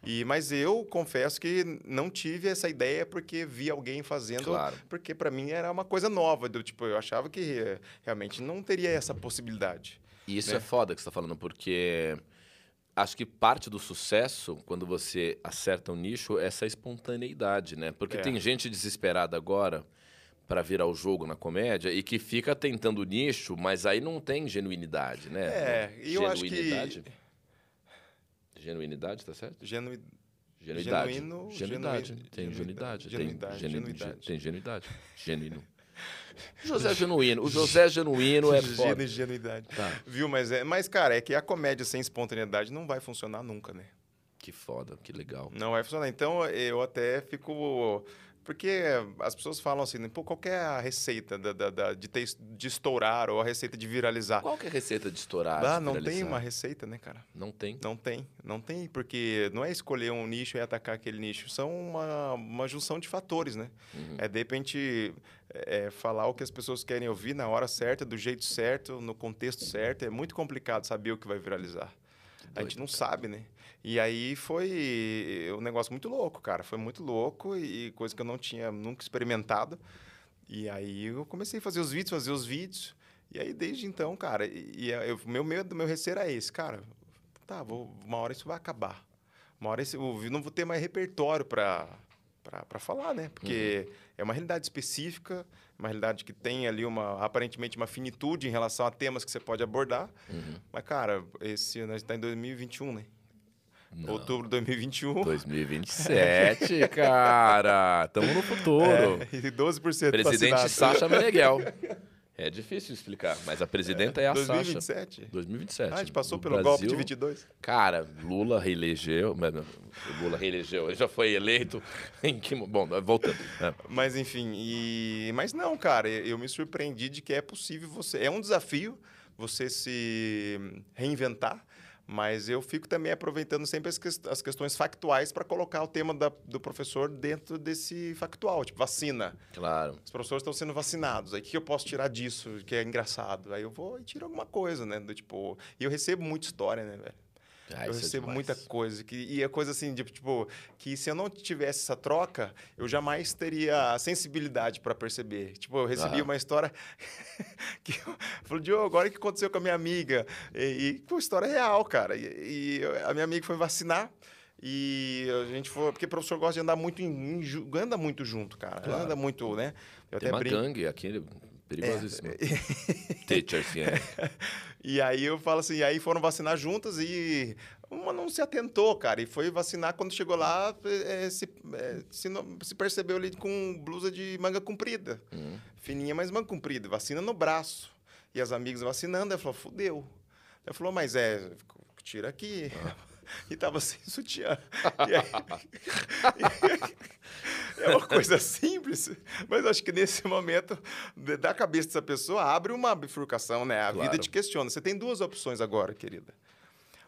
E, mas eu confesso que não tive essa ideia porque vi alguém fazendo, Claro. porque para mim era uma coisa nova, do tipo, eu achava que eh, realmente não teria essa possibilidade. E isso né? é foda que você está falando, porque acho que parte do sucesso, quando você acerta um nicho, é essa espontaneidade, né? Porque É. tem gente desesperada agora para virar o jogo na comédia e que fica tentando nicho, mas aí não tem genuinidade, né? É, e eu acho que- Genuinidade? Tá certo? Genu... Genuidade. Genuíno, genuidade. genuíno, tem genuidade. genuidade, tem, genu- genuidade. tem genuidade. Genuíno. José Genuíno. O José Genuíno é foda. Genu- Genuidade. Tá. Viu? Mas, é, mas, cara, é que a comédia sem espontaneidade não vai funcionar nunca, né? Que foda, que legal. Não vai funcionar. Então, eu até fico Porque as pessoas falam assim, pô, qual é a receita da, da- da- de, ter, de estourar ou a receita de viralizar? Qual que é a receita de estourar? Ah, de não tem viralizar? uma receita, né, cara? Não tem. Não tem, não tem, porque não é escolher um nicho e atacar aquele nicho, são uma, uma junção de fatores, né? Uhum. É de repente é, falar o que as pessoas querem ouvir na hora certa, do jeito certo, no contexto certo, é muito complicado saber o que vai viralizar. A gente doido, não sabe, né? E aí foi um negócio muito louco, cara, foi muito louco e coisa que eu não tinha nunca experimentado. E aí eu comecei a fazer os vídeos, fazer os vídeos. E aí desde então, cara, e, e eu- meu medo, meu receio era esse, cara. Tá, vou, uma hora isso vai acabar. Uma hora esse, eu não vou ter mais repertório para para falar, né? Porque é uma realidade específica, uma realidade que tem ali uma aparentemente uma finitude em relação a temas que você pode abordar. Uhum. Mas cara, esse ano a gente tá em 2021, né? Não. Outubro de 2021. 2027, cara. Tamo no futuro. É, e 12% Presidente vacinado. Sacha Meneghel. É difícil explicar, mas a presidenta é a Sacha. 2027? 2027. Ah, a gente passou O pelo Brasil- golpe de 22. Cara, Lula reelegeu. Lula reelegeu, ele já foi eleito. Em que, bom, voltando. né? Mas enfim, e... mas não, cara, eu me surpreendi de que é possível você. É um desafio você se reinventar, mas eu fico também aproveitando sempre as, as questões factuais para colocar o tema da- do professor dentro desse factual, tipo vacina. Claro. Os professores estão sendo vacinados. Aí o que eu posso tirar disso, que é engraçado? Aí eu vou e tiro alguma coisa, né? Do tipo. E eu recebo muita história, né, velho? Ah, eu é recebo demais. muita coisa. Que, e é coisa assim, de, tipo, que se eu não tivesse essa troca, eu jamais teria a sensibilidade para perceber. Tipo, eu recebi uma história que eu falei, Diogo, agora o que aconteceu com a minha amiga? E, e pô, história real, cara. E, e a minha amiga foi vacinar. E a gente foi. Porque o professor gosta de andar muito em, anda muito junto, cara. Claro. Anda muito, né? Eu Tem até uma brinco. gangue aqui, perigosíssima. É. Teachers, yeah. E aí eu falo assim, e aí foram vacinar juntas e uma não se atentou, cara. E foi vacinar quando chegou lá, eh, se, eh, se, não- se percebeu ali com blusa de manga comprida. Hum. Fininha, mas manga comprida. Vacina no braço. E as amigas vacinando, ela falou, fudeu. Ela falou, mas é, tira aqui. E tava sem sutiã. E aí- é uma coisa simples, mas acho que nesse momento, da cabeça dessa pessoa, abre uma bifurcação, né? A Claro. vida te questiona. Você tem duas opções agora, querida.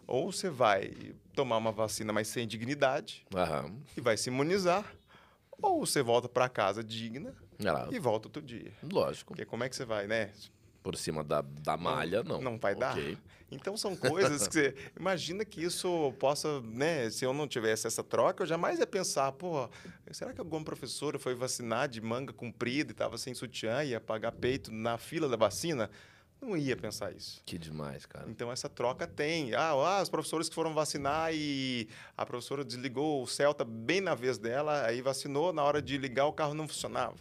Ou você vai tomar uma vacina, mas sem dignidade, Aham. e vai se imunizar, ou você volta para casa digna lá. e volta outro dia. Lógico. Porque como é que você vai, né? Por cima da, da malha, não. Não vai dar. Ok. Então são coisas que você imagina que isso possa, né? Se eu não tivesse essa troca, eu jamais ia pensar, pô, será que alguma professora foi vacinar de manga comprida e estava sem sutiã e ia pagar peito na fila da vacina? Não ia pensar isso. Que demais, cara. Então essa troca tem. Ah, ah, os professores que foram vacinar e a professora desligou o Celta bem na vez dela, aí vacinou, na hora de ligar o carro não funcionava.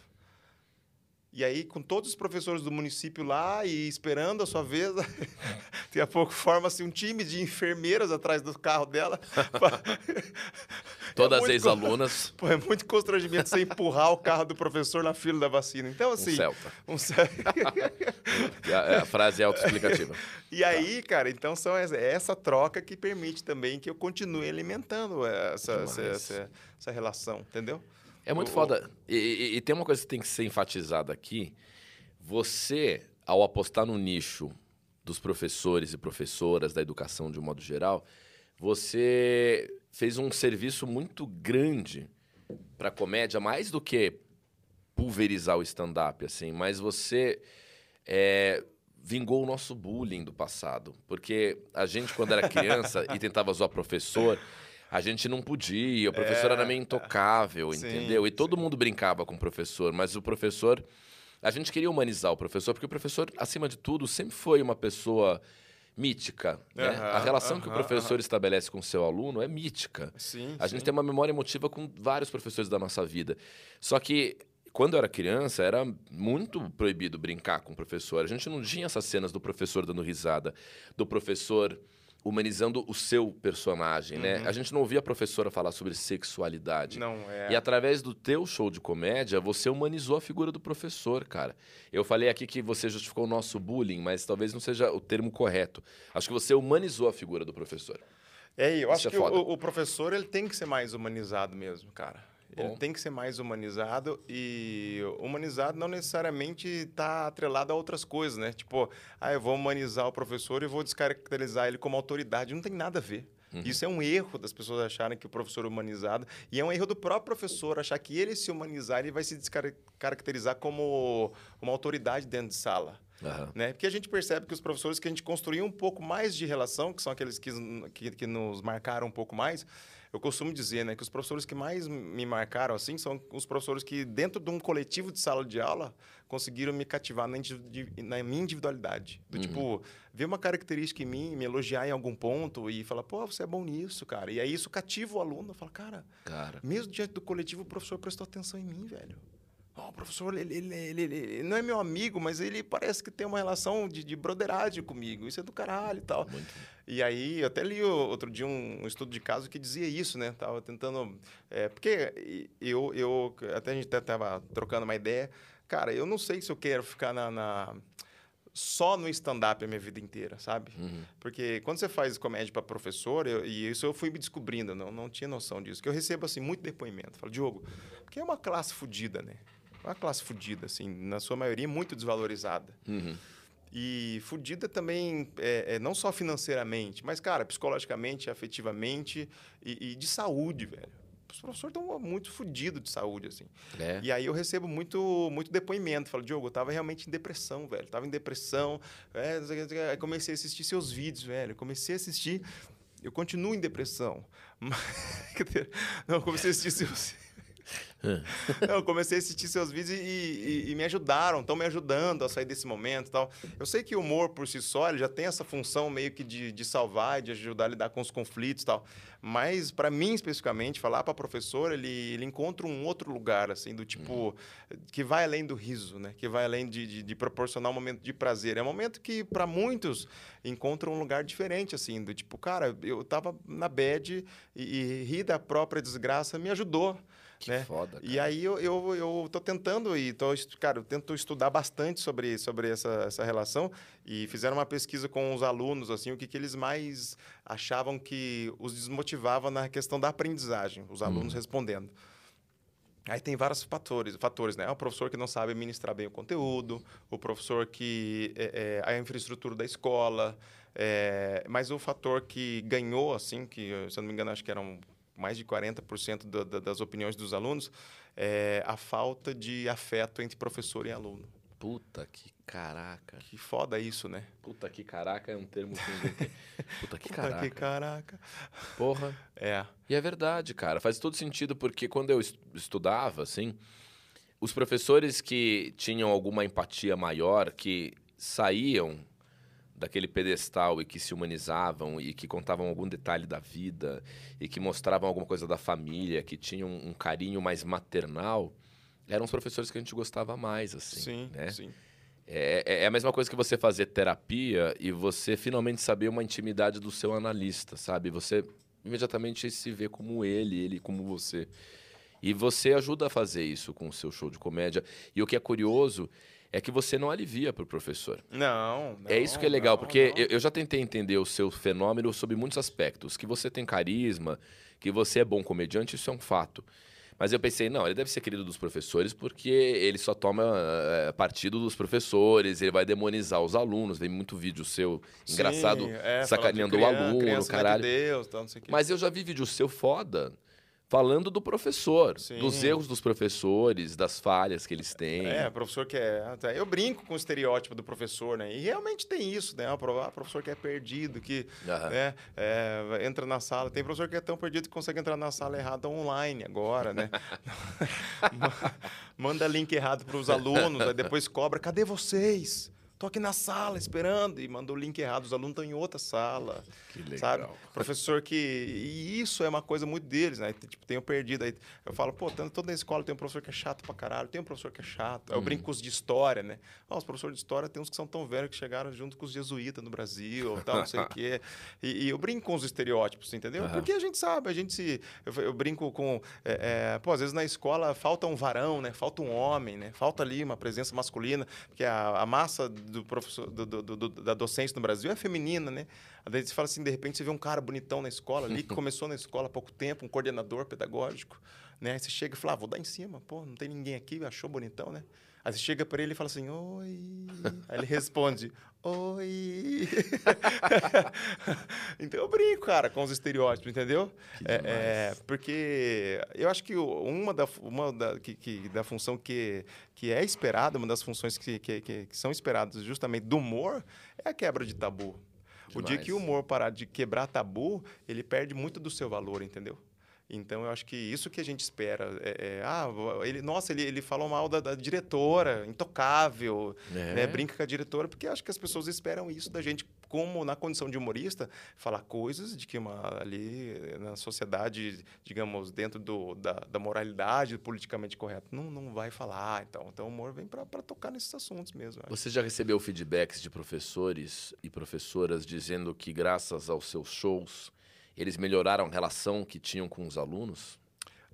E aí, com todos os professores do município lá e esperando a sua vez, daqui a pouco forma-se um time de enfermeiras atrás do carro dela. Todas as ex-alunas, Pô, é muito constrangimento você empurrar o carro do professor na fila da vacina. Então, um assim. Celta. um ce- E A, a frase é autoexplicativa. E aí, cara, então são essa, é essa troca que permite também que eu continue alimentando essa, essa, essa, essa relação, entendeu? É muito O- foda. E, e- e tem uma coisa que tem que ser enfatizada aqui. Você, ao apostar no nicho dos professores e professoras da educação de um modo geral, você fez um serviço muito grande para a comédia, mais do que pulverizar o stand-up, assim, mas você é, vingou o nosso bullying do passado. Porque a gente, quando era criança e tentava zoar professor, a gente não podia, o professor era meio intocável, Sim, entendeu? E todo mundo brincava com o professor, mas o professor. A gente queria humanizar o professor, porque o professor, acima de tudo, sempre foi uma pessoa mítica. né? A relação que o professor estabelece com o seu aluno é mítica. Sim. A gente tem uma memória emotiva com vários professores da nossa vida. Só que quando eu era criança, era muito proibido brincar com o professor. A gente não tinha essas cenas do professor dando risada, do professor humanizando o seu personagem, né? A gente não ouvia a professora falar sobre sexualidade. Não, é. E através do teu show de comédia, você humanizou a figura do professor, cara. Eu falei aqui que você justificou o nosso bullying, mas talvez não seja o termo correto. Acho que você humanizou a figura do professor. É, eu Isso acho é que o, o professor ele tem que ser mais humanizado mesmo, cara. Ele tem que ser mais humanizado e humanizado não necessariamente está atrelado a outras coisas, né? Tipo, ah, eu vou humanizar o professor e vou descaracterizar ele como autoridade. Não tem nada a ver. Isso é um erro das pessoas acharem que o professor é humanizado e é um erro do próprio professor achar que ele se humanizar ele vai se descaracterizar como uma autoridade dentro de sala. Aham. Né? Porque a gente percebe que os professores que a gente construiu um pouco mais de relação, que são aqueles que, que, que nos marcaram um pouco mais, eu costumo dizer né, que os professores que mais me marcaram assim são os professores que, dentro de um coletivo de sala de aula, conseguiram me cativar na, na minha individualidade. Do tipo, ver uma característica em mim, me elogiar em algum ponto e falar, pô, você é bom nisso, cara. E aí isso cativa o aluno. Fala, cara, Cara. mesmo diante do coletivo, o professor prestou atenção em mim, velho. Ó, o professor, ele, ele, ele- ele- não é meu amigo, mas ele parece que tem uma relação de, de broderagem comigo. Isso é do caralho e tal. Muito. E aí, eu até li outro dia um, um estudo de caso que dizia isso, né? Tava tentando... é, porque eu, eu... Até a gente tava trocando uma ideia. Cara, eu não sei se eu quero ficar na... na- só no stand-up a minha vida inteira, sabe? Uhum. Porque quando você faz comédia para professor, eu- e isso eu fui me descobrindo, não, não tinha noção disso, que eu recebo assim muito depoimento. Falo, Diogo, porque é uma classe fodida, né? Uma classe fodida, assim, na sua maioria muito desvalorizada. Uhum. E fodida também, é, é, não só financeiramente, mas, cara, psicologicamente, afetivamente e, e de saúde, velho. Os professores estão muito fodidos de saúde, assim. É. E aí eu recebo muito, muito depoimento. Falo, Diogo, eu tava realmente em depressão, velho. Tava em depressão. É, comecei a assistir seus vídeos, velho. Comecei a assistir. Eu continuo em depressão. Mas- Não, comecei a assistir seus. Eu comecei a assistir seus vídeos e, e- e me ajudaram, estão me ajudando a sair desse momento tal. Eu sei que o humor por si só já tem essa função meio que de, de salvar, de ajudar a lidar com os conflitos tal. Mas, para mim, especificamente, falar para professor, ele, ele encontra um outro lugar, assim, do tipo, que vai além do riso, né? Que vai além de, de- de proporcionar um momento de prazer. É um momento que, para muitos, encontra um lugar diferente, assim, do tipo, cara, eu tava na bad e, e rir da própria desgraça me ajudou. Que né? foda, E cara. aí eu, eu, eu tô tentando e tô, cara, eu tento estudar bastante sobre, sobre essa, essa relação e fizeram uma pesquisa com os alunos assim, o que, que eles mais achavam que os desmotivava na questão da aprendizagem, os alunos respondendo. Aí tem vários fatores, fatores, né? O professor que não sabe ministrar bem o conteúdo, o professor que é, é, a infraestrutura da escola, é, mas o fator que ganhou, assim, que se eu não me engano acho que eram mais de 40% da, da, das opiniões dos alunos, é a falta de afeto entre professor e aluno. Puta que caraca. Que foda isso, né? Puta que caraca é um termo que inventei. Puta que Puta caraca. que caraca. Porra. É. E é verdade, cara. Faz todo sentido, porque quando eu es- estudava, assim, os professores que tinham alguma empatia maior, que saíam daquele pedestal e que se humanizavam e que contavam algum detalhe da vida e que mostravam alguma coisa da família, que tinham um carinho mais maternal, eram os professores que a gente gostava mais, assim. sim, né? sim. É, é- é a mesma coisa que você fazer terapia e você finalmente saber uma intimidade do seu analista, sabe? Você imediatamente se vê como ele, ele como você. E você ajuda a fazer isso com o seu show de comédia. E o que é curioso é que você não alivia para o professor. Não, não, é isso que é legal, não, porque não. Eu, eu já tentei entender o seu fenômeno sob muitos aspectos. Que você tem carisma, que você é bom comediante, isso é um fato. Mas eu pensei, não, ele deve ser querido dos professores porque ele só toma eh, partido dos professores, ele vai demonizar os alunos. Vem muito vídeo seu engraçado, Sim, é, sacaneando o criança, aluno, criança é de caralho. Deus, tal, o. Mas eu já vi vídeo seu foda falando do professor, Sim. dos erros dos professores, das falhas que eles têm. É, professor que é. Eu brinco com o estereótipo do professor, né? E realmente tem isso, né? O ah, professor que é perdido, que Aham. né, é, entra na sala. Tem professor que é tão perdido que consegue entrar na sala errada online agora, né? Ma- Manda link errado para os alunos, aí depois cobra. Cadê vocês? Tô aqui na sala esperando. E mandou o link errado, os alunos estão em outra sala. Que legal. Sabe? Professor que. E isso é uma coisa muito deles, né? Tipo, tenho perdido. Aí eu falo, pô, toda a escola tem um professor que é chato pra caralho, tem um professor que é chato. Uhum. Eu brinco com os de história, né? Os professores de história tem uns que são tão velhos que chegaram junto com os jesuítas no Brasil, tal, não sei o quê. E, e eu brinco com os estereótipos, entendeu? Aham. Porque a gente sabe, a gente se. Eu, eu brinco com. é, é, pô, às vezes na escola falta um varão, né? Falta um homem, né? Falta ali uma presença masculina, porque a, a massa do professor, do, do- do- da docência no Brasil é feminina, né? Às vezes você fala assim, de repente você vê um cara bonitão na escola ali, que começou na escola há pouco tempo, um coordenador pedagógico, né? Aí você chega e fala, ah, vou dar em cima, pô, não tem ninguém aqui, achou bonitão, né? Aí você chega para ele e fala assim, oi. Aí ele responde, oi. então eu brinco, cara, com os estereótipos, entendeu? É, demais. é, porque eu acho que uma da, uma da, que, que- da função que, que é esperada, uma das funções que, que, que- são esperadas justamente do humor, é a quebra de tabu. O dia Demais. que o humor parar de quebrar tabu, ele perde muito do seu valor, entendeu? Então, eu acho que isso que a gente espera. É, é, ah, ele, nossa, ele, ele falou mal da, da diretora, intocável, É. né? brinca com a diretora, porque acho que as pessoas esperam isso da gente, como na condição de humorista, falar coisas de que uma, ali na sociedade, digamos, dentro do, da, da moralidade, do politicamente correto, não, não vai falar. Então, então o humor vem para tocar nesses assuntos mesmo. Você já recebeu feedbacks de professores e professoras dizendo que, graças aos seus shows, eles melhoraram a relação que tinham com os alunos?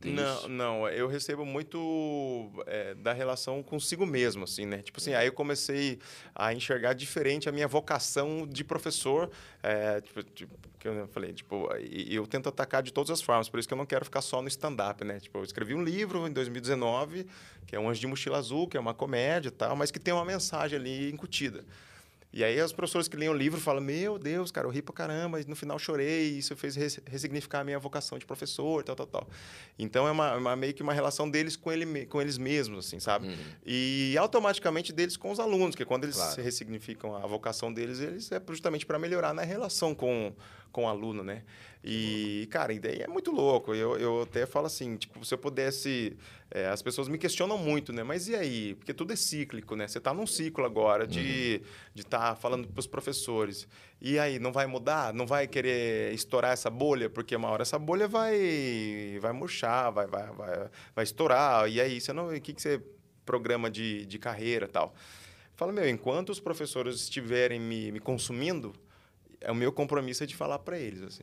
Tem não, isso? não, eu recebo muito é, da relação consigo mesmo, assim, né? Tipo assim, aí eu comecei a enxergar diferente a minha vocação de professor, é, tipo, tipo, que eu falei, tipo, eu tento atacar de todas as formas, por isso que eu não quero ficar só no stand-up, né? Tipo, eu escrevi um livro em 2019, que é um Anjo de Mochila Azul, que é uma comédia e tal, mas que tem uma mensagem ali incutida. E aí as professores que leem o livro falam, meu Deus, cara, eu ri pra caramba, e no final chorei, e isso fez res- ressignificar a minha vocação de professor, tal, tal, tal. Então é uma, uma- meio que uma relação deles com, ele, com eles mesmos, assim, sabe? Uhum. E automaticamente deles com os alunos, que quando eles Claro. ressignificam a vocação deles, eles é justamente para melhorar na relação com, com o aluno, né? E, cara, e daí é muito louco. Eu, eu até falo assim, tipo, se eu pudesse... é, as pessoas me questionam muito, né? Mas e aí? Porque tudo é cíclico, né? Você está num ciclo agora de estar falando para os professores. E aí, não vai mudar? Não vai querer estourar essa bolha? Porque uma hora essa bolha vai, vai murchar, vai, vai, vai, vai estourar. E aí, você não, o que, que você programa de, de carreira tal? Fala, meu, enquanto os professores estiverem me, me consumindo, é o meu compromisso é de falar para eles, assim.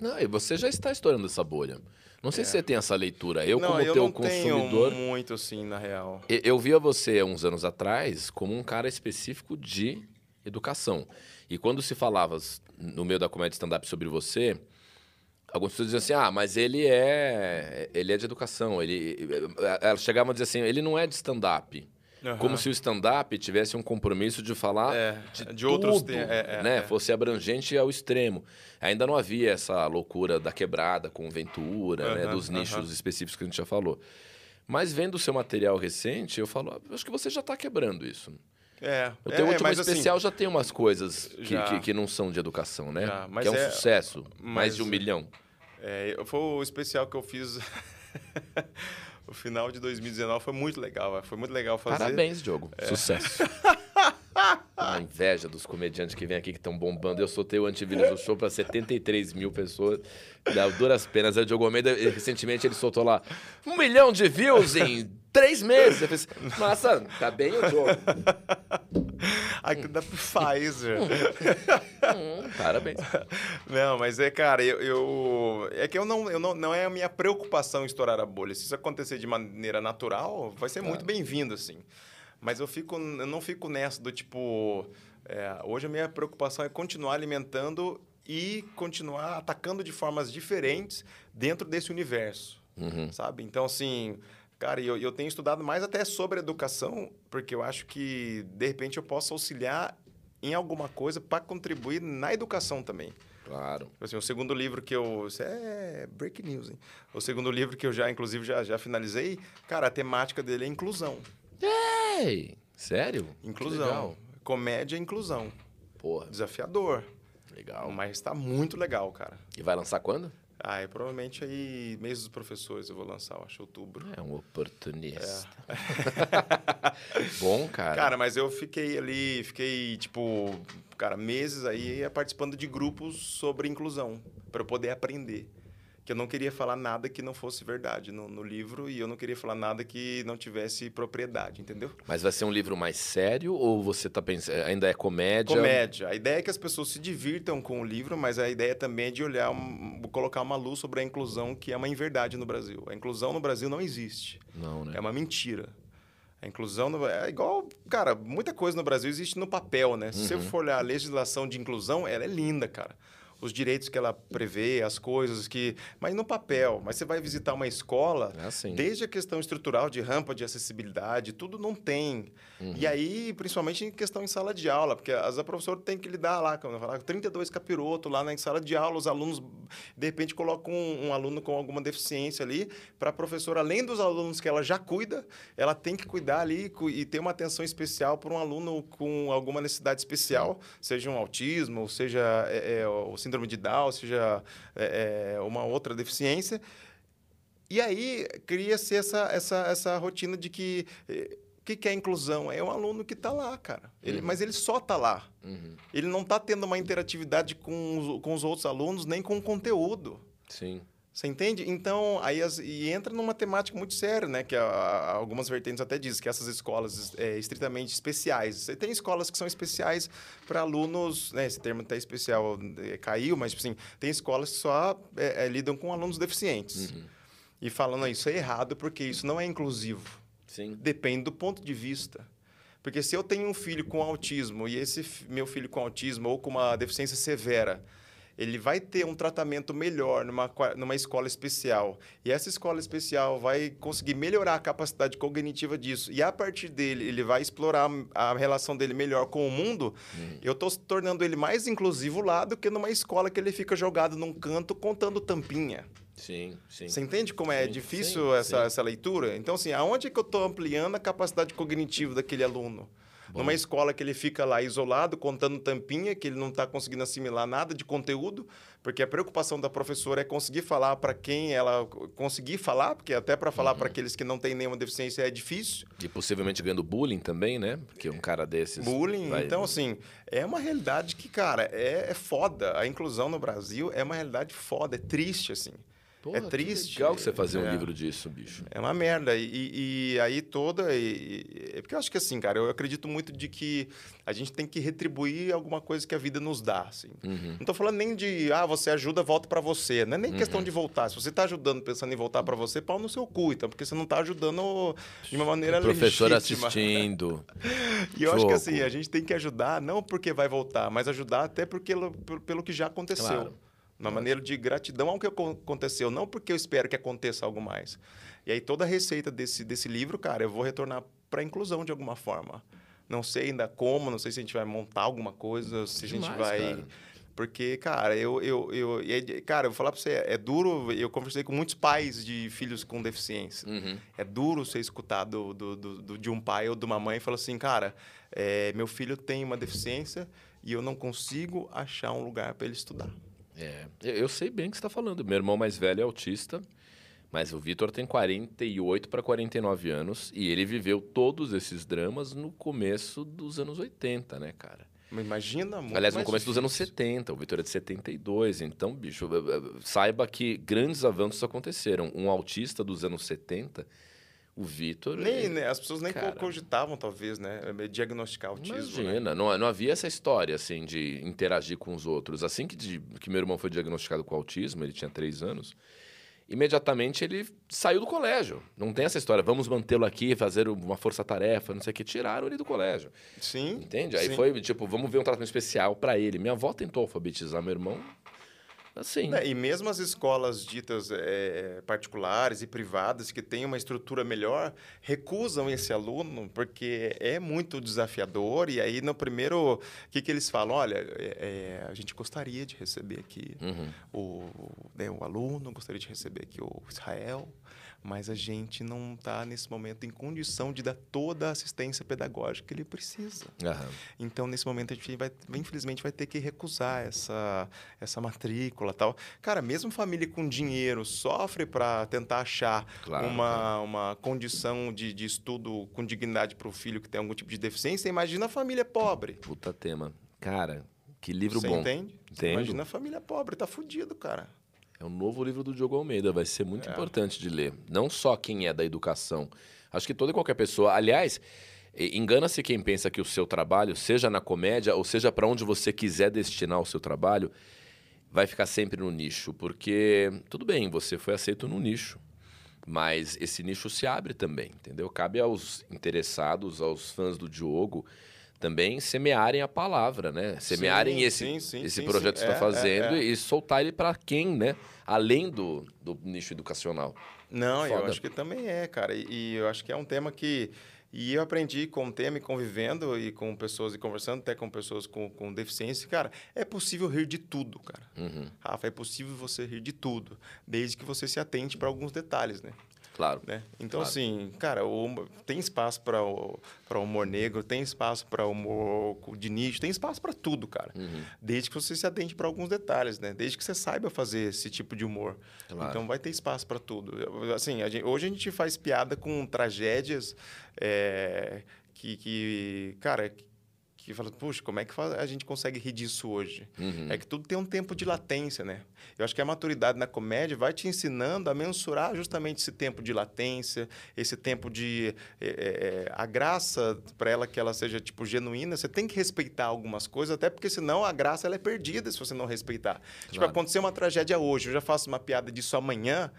Não, e você já está estourando essa bolha. Não sei se você tem essa leitura. Eu, É. não, como eu teu não consumidor. tenho muito, assim, na real. Eu via você uns anos atrás como um cara específico de educação. E quando se falava no meio da comédia stand-up sobre você, algumas pessoas diziam assim: ah, mas ele é, ele é de educação. Ele, elas chegavam a dizer assim: ele não é de stand-up. Aham. Como se o stand-up tivesse um compromisso de falar É, de, de outros tudo, é, é, né? é. Fosse abrangente ao extremo. Ainda não havia essa loucura da quebrada com Ventura, né? Aham, Dos nichos aham. específicos que a gente já falou. Mas vendo o seu material recente, eu falo, "Ah, acho que você já está quebrando isso. É, O é, teu último mas, assim, especial já tem umas coisas que, que, que não são de educação, né? Já, mas que é um é- sucesso, mais de um milhão. É, foi o especial que eu fiz. o final de 2019 foi muito legal. é, Foi muito legal fazer. Parabéns, Diogo. É. Sucesso. A inveja dos comediantes que vêm aqui que estão bombando. Eu soltei o antivírus do show para 73 mil pessoas. Dá duras penas. Aí O Diogo Almeida, recentemente, ele soltou lá um milhão de views em três meses. Eu falei assim, nossa, tá bem o Diogo. Aqui da Pfizer. Hum, parabéns. Não, mas é, cara, eu, eu- é que eu não, eu não, não é a minha preocupação estourar a bolha. Se isso acontecer de maneira natural, vai ser muito bem-vindo, assim. Mas eu fico, eu não fico nessa do tipo, é, hoje a minha preocupação é continuar alimentando e continuar atacando de formas diferentes dentro desse universo, Uhum. sabe? Então, assim, cara, eu, eu tenho estudado mais até sobre educação, porque eu acho que de repente eu posso auxiliar em alguma coisa para contribuir na educação também. Claro. Tipo Assim, o segundo livro que eu. Isso é break news, hein? O segundo livro que eu já, inclusive, já, já finalizei, cara, a temática dele é inclusão. Ei, sério? Inclusão. Legal. Comédia e inclusão. Porra, Desafiador. legal. Mas tá muito legal, cara. E vai lançar quando? Ah, é provavelmente aí, mês dos professores eu vou lançar, eu acho, outubro. É um oportunista. Bom, cara. Cara, mas eu fiquei ali, fiquei, tipo, cara, meses aí participando de grupos sobre inclusão, para eu poder aprender. Que eu não queria falar nada que não fosse verdade no, no livro e eu não queria falar nada que não tivesse propriedade, entendeu? Mas vai ser um livro mais sério ou você tá pensando. Ainda é comédia? Comédia. A ideia é que as pessoas se divirtam com o livro, mas a ideia também é de olhar, um- colocar uma luz sobre a inclusão, que é uma inverdade no Brasil. A inclusão no Brasil não existe. Não, né? É uma mentira. A inclusão no- é igual, cara, muita coisa no Brasil existe no papel, né? Se você Uhum. for olhar a legislação de inclusão, ela é linda, cara. Os direitos que ela prevê, as coisas que. Mas no papel. Mas você vai visitar uma escola, É assim. desde a questão estrutural de rampa de acessibilidade, tudo não tem. Uhum. E aí, principalmente em questão em sala de aula, porque as a professora tem que lidar lá, como eu falar, 32 capiroto lá na sala de aula, os alunos, de repente, colocam um, um aluno com alguma deficiência ali, para a professora, além dos alunos que ela já cuida, ela tem que cuidar ali e ter uma atenção especial para um aluno com alguma necessidade especial, seja um autismo, seja é, é, o síndrome de Down, seja é, é, uma outra deficiência. E aí cria-se essa, essa, essa rotina de que o que, que é inclusão? É um aluno que está lá, cara. Ele, Mas ele só está lá. Uhum. Ele não está tendo uma interatividade com os, com os outros alunos, nem com o conteúdo. Sim. Você entende? Então, aí as- e entra numa temática muito séria, né? Que a- a- algumas vertentes até dizem que essas escolas é, estritamente especiais. Você tem escolas que são especiais para alunos, né? Esse termo até especial é, caiu, mas assim, tem escolas que só é, é, lidam com alunos deficientes. Uhum. E falando isso é errado porque isso não é inclusivo. Sim. Depende do ponto de vista. Porque se eu tenho um filho com autismo e esse meu filho com autismo ou com uma deficiência severa, ele vai ter um tratamento melhor numa, numa escola especial. E essa escola especial vai conseguir melhorar a capacidade cognitiva disso. E a partir dele, ele vai explorar a relação dele melhor com o mundo. Eu estou tornando ele mais inclusivo lá do que numa escola que ele fica jogado num canto contando tampinha. Sim, sim. Você entende como é Sim, difícil sim, essa, sim. essa leitura? Então, assim, aonde é que eu estou ampliando a capacidade cognitiva daquele aluno? Numa escola que ele fica lá isolado, contando tampinha, que ele não está conseguindo assimilar nada de conteúdo, porque a preocupação da professora é conseguir falar para quem ela conseguir falar, porque até para falar Uhum. para aqueles que não têm nenhuma deficiência é difícil. E possivelmente ganhando bullying também, né? Porque um cara desses. Bullying. vai- Então, assim, é uma realidade que, cara, é, é foda. A inclusão no Brasil é uma realidade foda, é triste, assim. Porra, é triste. legal que você fazer um É. livro disso, bicho. É uma merda. E, e- aí toda. E, e- porque eu acho que assim, cara, eu acredito muito de que a gente tem que retribuir alguma coisa que a vida nos dá. Assim. Uhum. Não tô falando nem de, ah, você ajuda, volta para você. Não é nem questão de voltar. Se você tá ajudando pensando em voltar para você, pau no seu cu, então, porque você não tá ajudando de uma maneira O professor legítima. assistindo. E eu acho que assim, a gente tem que ajudar, não porque vai voltar, mas ajudar até porque, pelo, pelo que já aconteceu. Claro. Uma maneira de gratidão ao que acon- aconteceu, não porque eu espero que aconteça algo mais. E aí toda a receita desse, desse livro, cara, eu vou retornar para a inclusão de alguma forma. Não sei ainda como, não sei se a gente vai montar alguma coisa, se a gente Demais, vai... cara. Porque, cara, eu, eu, eu, cara, eu vou falar para você, é duro, eu conversei com muitos pais de filhos com deficiência. Uhum. É duro você escutar do, do, do- do- de um pai ou de uma mãe e falar assim, cara, é, meu filho tem uma deficiência e eu não consigo achar um lugar para ele estudar. É, eu sei bem o que você está falando. Meu irmão mais velho é autista, mas o Vitor tem 48 para 49 anos e ele viveu todos esses dramas no começo dos anos 80, né, cara? Mas imagina muito Aliás, no começo dos anos difícil. 70, o Vitor é de 72, então, bicho, eh, eh, saiba que grandes avanços aconteceram. Um autista dos anos 70, o Vitor... Nem, ele- né, as pessoas nem Cara. cogitavam, talvez, né? Diagnosticar autismo. né? Imagina, não, não havia essa história, assim, de interagir com os outros. Assim que, de- que meu irmão foi diagnosticado com autismo, ele tinha três anos, imediatamente ele saiu do colégio. Não tem essa história, vamos mantê-lo aqui, fazer uma força-tarefa, não sei o que. Tiraram ele do colégio, Sim. entende? Aí sim. foi, tipo, vamos ver um tratamento especial para ele. Minha avó tentou alfabetizar meu irmão, assim... Né, E mesmo as escolas ditas é, particulares e privadas que têm uma estrutura melhor recusam esse aluno porque é muito desafiador. E aí, no primeiro, o que, que eles falam? Olha, é, é, a gente gostaria de receber aqui Uhum. o, né, o aluno, gostaria de receber aqui o Israel, mas a gente não está, nesse momento, em condição de dar toda a assistência pedagógica que ele precisa. Aham. Então, nesse momento, a gente vai, infelizmente, vai ter que recusar essa, essa matrícula tal. Cara, mesmo família com dinheiro sofre para tentar achar Claro, uma, uma condição de, de estudo com dignidade para o filho que tem algum tipo de deficiência. Imagina a família pobre. Puta tema. Cara, que livro Você bom. entende? Você Entendo. Imagina a família pobre, tá fudido, cara. É um novo livro do Diogo Almeida, vai ser muito É. importante de ler. Não só quem é da educação. Acho que toda e qualquer pessoa. Aliás, engana-se quem pensa que o seu trabalho, seja na comédia ou seja para onde você quiser destinar o seu trabalho, vai ficar sempre no nicho. Porque, tudo bem, você foi aceito no nicho. Mas esse nicho se abre também, entendeu? Cabe aos interessados, aos fãs do Diogo, também semearem a palavra, né? Semearem Sim, esse, sim, sim, esse projeto que você está É, é, fazendo é. e soltar ele para quem, né? Além do, do nicho educacional. Não, eu Foda. acho que também é, cara. E, e eu acho que é um tema que. E eu aprendi com o tema e convivendo e com pessoas e conversando até com pessoas com, com deficiência. Cara, é possível rir de tudo, cara. Uhum, Rafa, é possível você rir de tudo, desde que você se atente para alguns detalhes, né? Claro. né? Então, Claro. assim, cara, o tem espaço para o humor negro, tem espaço para humor de nicho, tem espaço para tudo, cara. Uhum, Desde que você se atente para alguns detalhes, né? Desde que você saiba fazer esse tipo de humor. Claro. Então vai ter espaço para tudo. Assim, a gente- hoje a gente faz piada com tragédias é, que, que, cara, que, fala, puxa, como é que a gente consegue rir disso hoje? uhum. É que tudo tem um tempo de latência, né? Eu acho que a maturidade na comédia vai te ensinando a mensurar justamente esse tempo de latência, esse tempo de... é, é, a graça, para ela que ela seja, tipo, genuína, você tem que respeitar algumas coisas, até porque senão a graça ela é perdida se você não respeitar. Tipo, Claro. aconteceu uma tragédia hoje, eu já faço uma piada disso amanhã,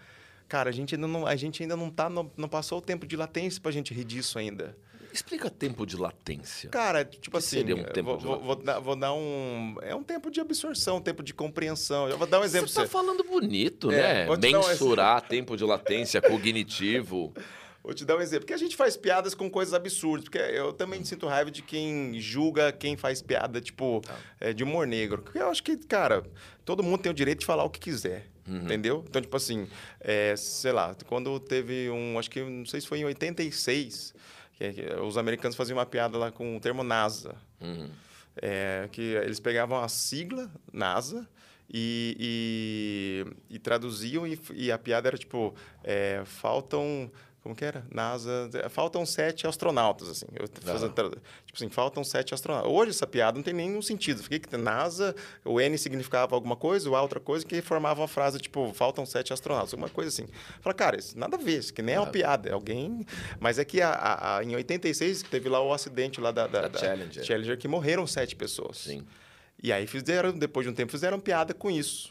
cara, a gente ainda não, a gente ainda não, tá, no- não passou o tempo de latência pra gente rir disso ainda. Explica tempo de latência. Cara, tipo assim, seria um tempo vou, de vou, dar, vou dar um... É um tempo de absorção, um tempo de compreensão. Eu vou dar um exemplo Você pra tá falando bonito, É, né? dar um Mensurar tempo de latência cognitivo. Vou te dar um exemplo. Porque a gente faz piadas com coisas absurdas. Porque eu também sinto raiva de quem julga quem faz piada, tipo, é, de humor negro. Porque eu acho que, cara, todo mundo tem o direito de falar o que quiser. Entendeu? Então, tipo assim, é, sei lá, quando teve um. Acho que, não sei se foi em 86, que, que os americanos faziam uma piada lá com o termo NASA. Uhum. É, que eles pegavam a sigla NASA e, e, e traduziam e, e a piada era tipo é, faltam como que era NASA faltam sete astronautas assim eu fazendo tipo assim faltam sete astronautas hoje essa piada não tem nenhum sentido fiquei que NASA o N significava alguma coisa o A outra coisa que formava uma frase tipo faltam sete astronautas alguma coisa assim fala cara isso nada a ver isso que nem é uma piada é alguém mas é que a, a- a- em 86 teve lá o acidente lá da, da, Da Challenger. Challenger que morreram sete pessoas Sim. e aí fizeram, depois de um tempo, fizeram piada com isso.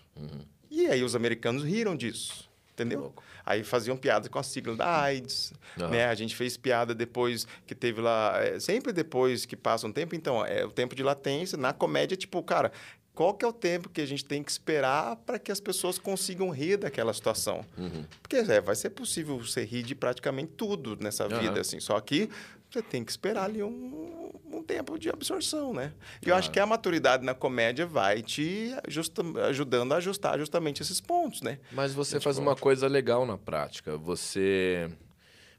E aí os americanos riram disso, entendeu? Louco. Aí faziam piada com a sigla da AIDS, Aham. né? A gente fez piada depois que teve lá... é, sempre depois que passa um tempo, então, é o tempo de latência. Na comédia, tipo, cara, qual que é o tempo que a gente tem que esperar para que as pessoas consigam rir daquela situação? Uhum. Porque é, vai ser possível você rir de praticamente tudo nessa Aham. vida, assim. Só que você tem que esperar ali um tempo de absorção, né? E eu acho que a maturidade na comédia vai te ajusta- ajudando a ajustar justamente esses pontos, né? Mas você faz uma coisa legal na prática. Você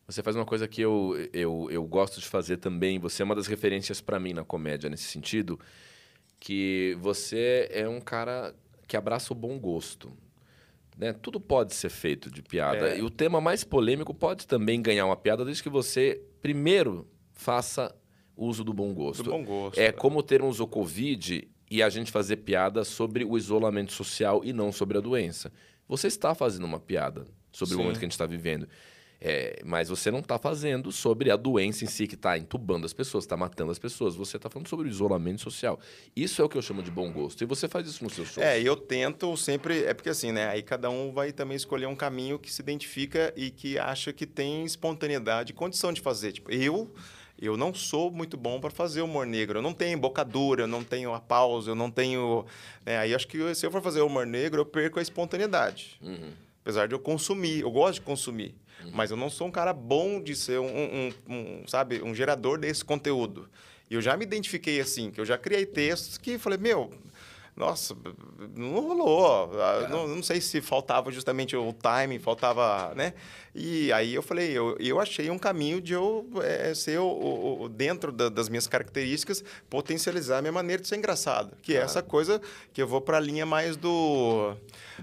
você faz uma coisa que eu, eu, eu gosto de fazer também. Você é uma das referências para mim na comédia nesse sentido, que você é um cara que abraça o bom gosto. Né? Tudo pode ser feito de piada. É. E o tema mais polêmico pode também ganhar uma piada, desde que você, primeiro, faça uso do bom gosto. Do bom gosto. É como termos o Covid e a gente fazer piada sobre o isolamento social e não sobre a doença. Você está fazendo uma piada sobre o Sim. momento que a gente está vivendo. É, mas você não está fazendo sobre a doença em si que está entubando as pessoas, está matando as pessoas. Você está falando sobre o isolamento social. Isso é o que eu chamo de bom gosto. E você faz isso no seu show. É, eu tento sempre. É porque assim, né? Aí cada um vai também escolher um caminho que se identifica e que acha que tem espontaneidade condição de fazer. Tipo, eu. Eu não sou muito bom para fazer humor negro. Eu não tenho embocadura, eu não tenho a pausa, eu não tenho. né, Aí acho que se eu for fazer humor negro, eu perco a espontaneidade. Uhum. Apesar de eu consumir, eu gosto de consumir. Mas eu não sou um cara bom de ser um, um- um, sabe, um gerador desse conteúdo. E eu já me identifiquei assim, que eu já criei textos que falei, meu, nossa, não rolou. Ah, Não, não sei se faltava justamente o timing, faltava, né? E aí eu falei, eu, eu achei um caminho de eu eh, ser, o, o- o- dentro da- das minhas características, potencializar a minha maneira de ser engraçado. Que é essa coisa que eu vou para a linha mais do...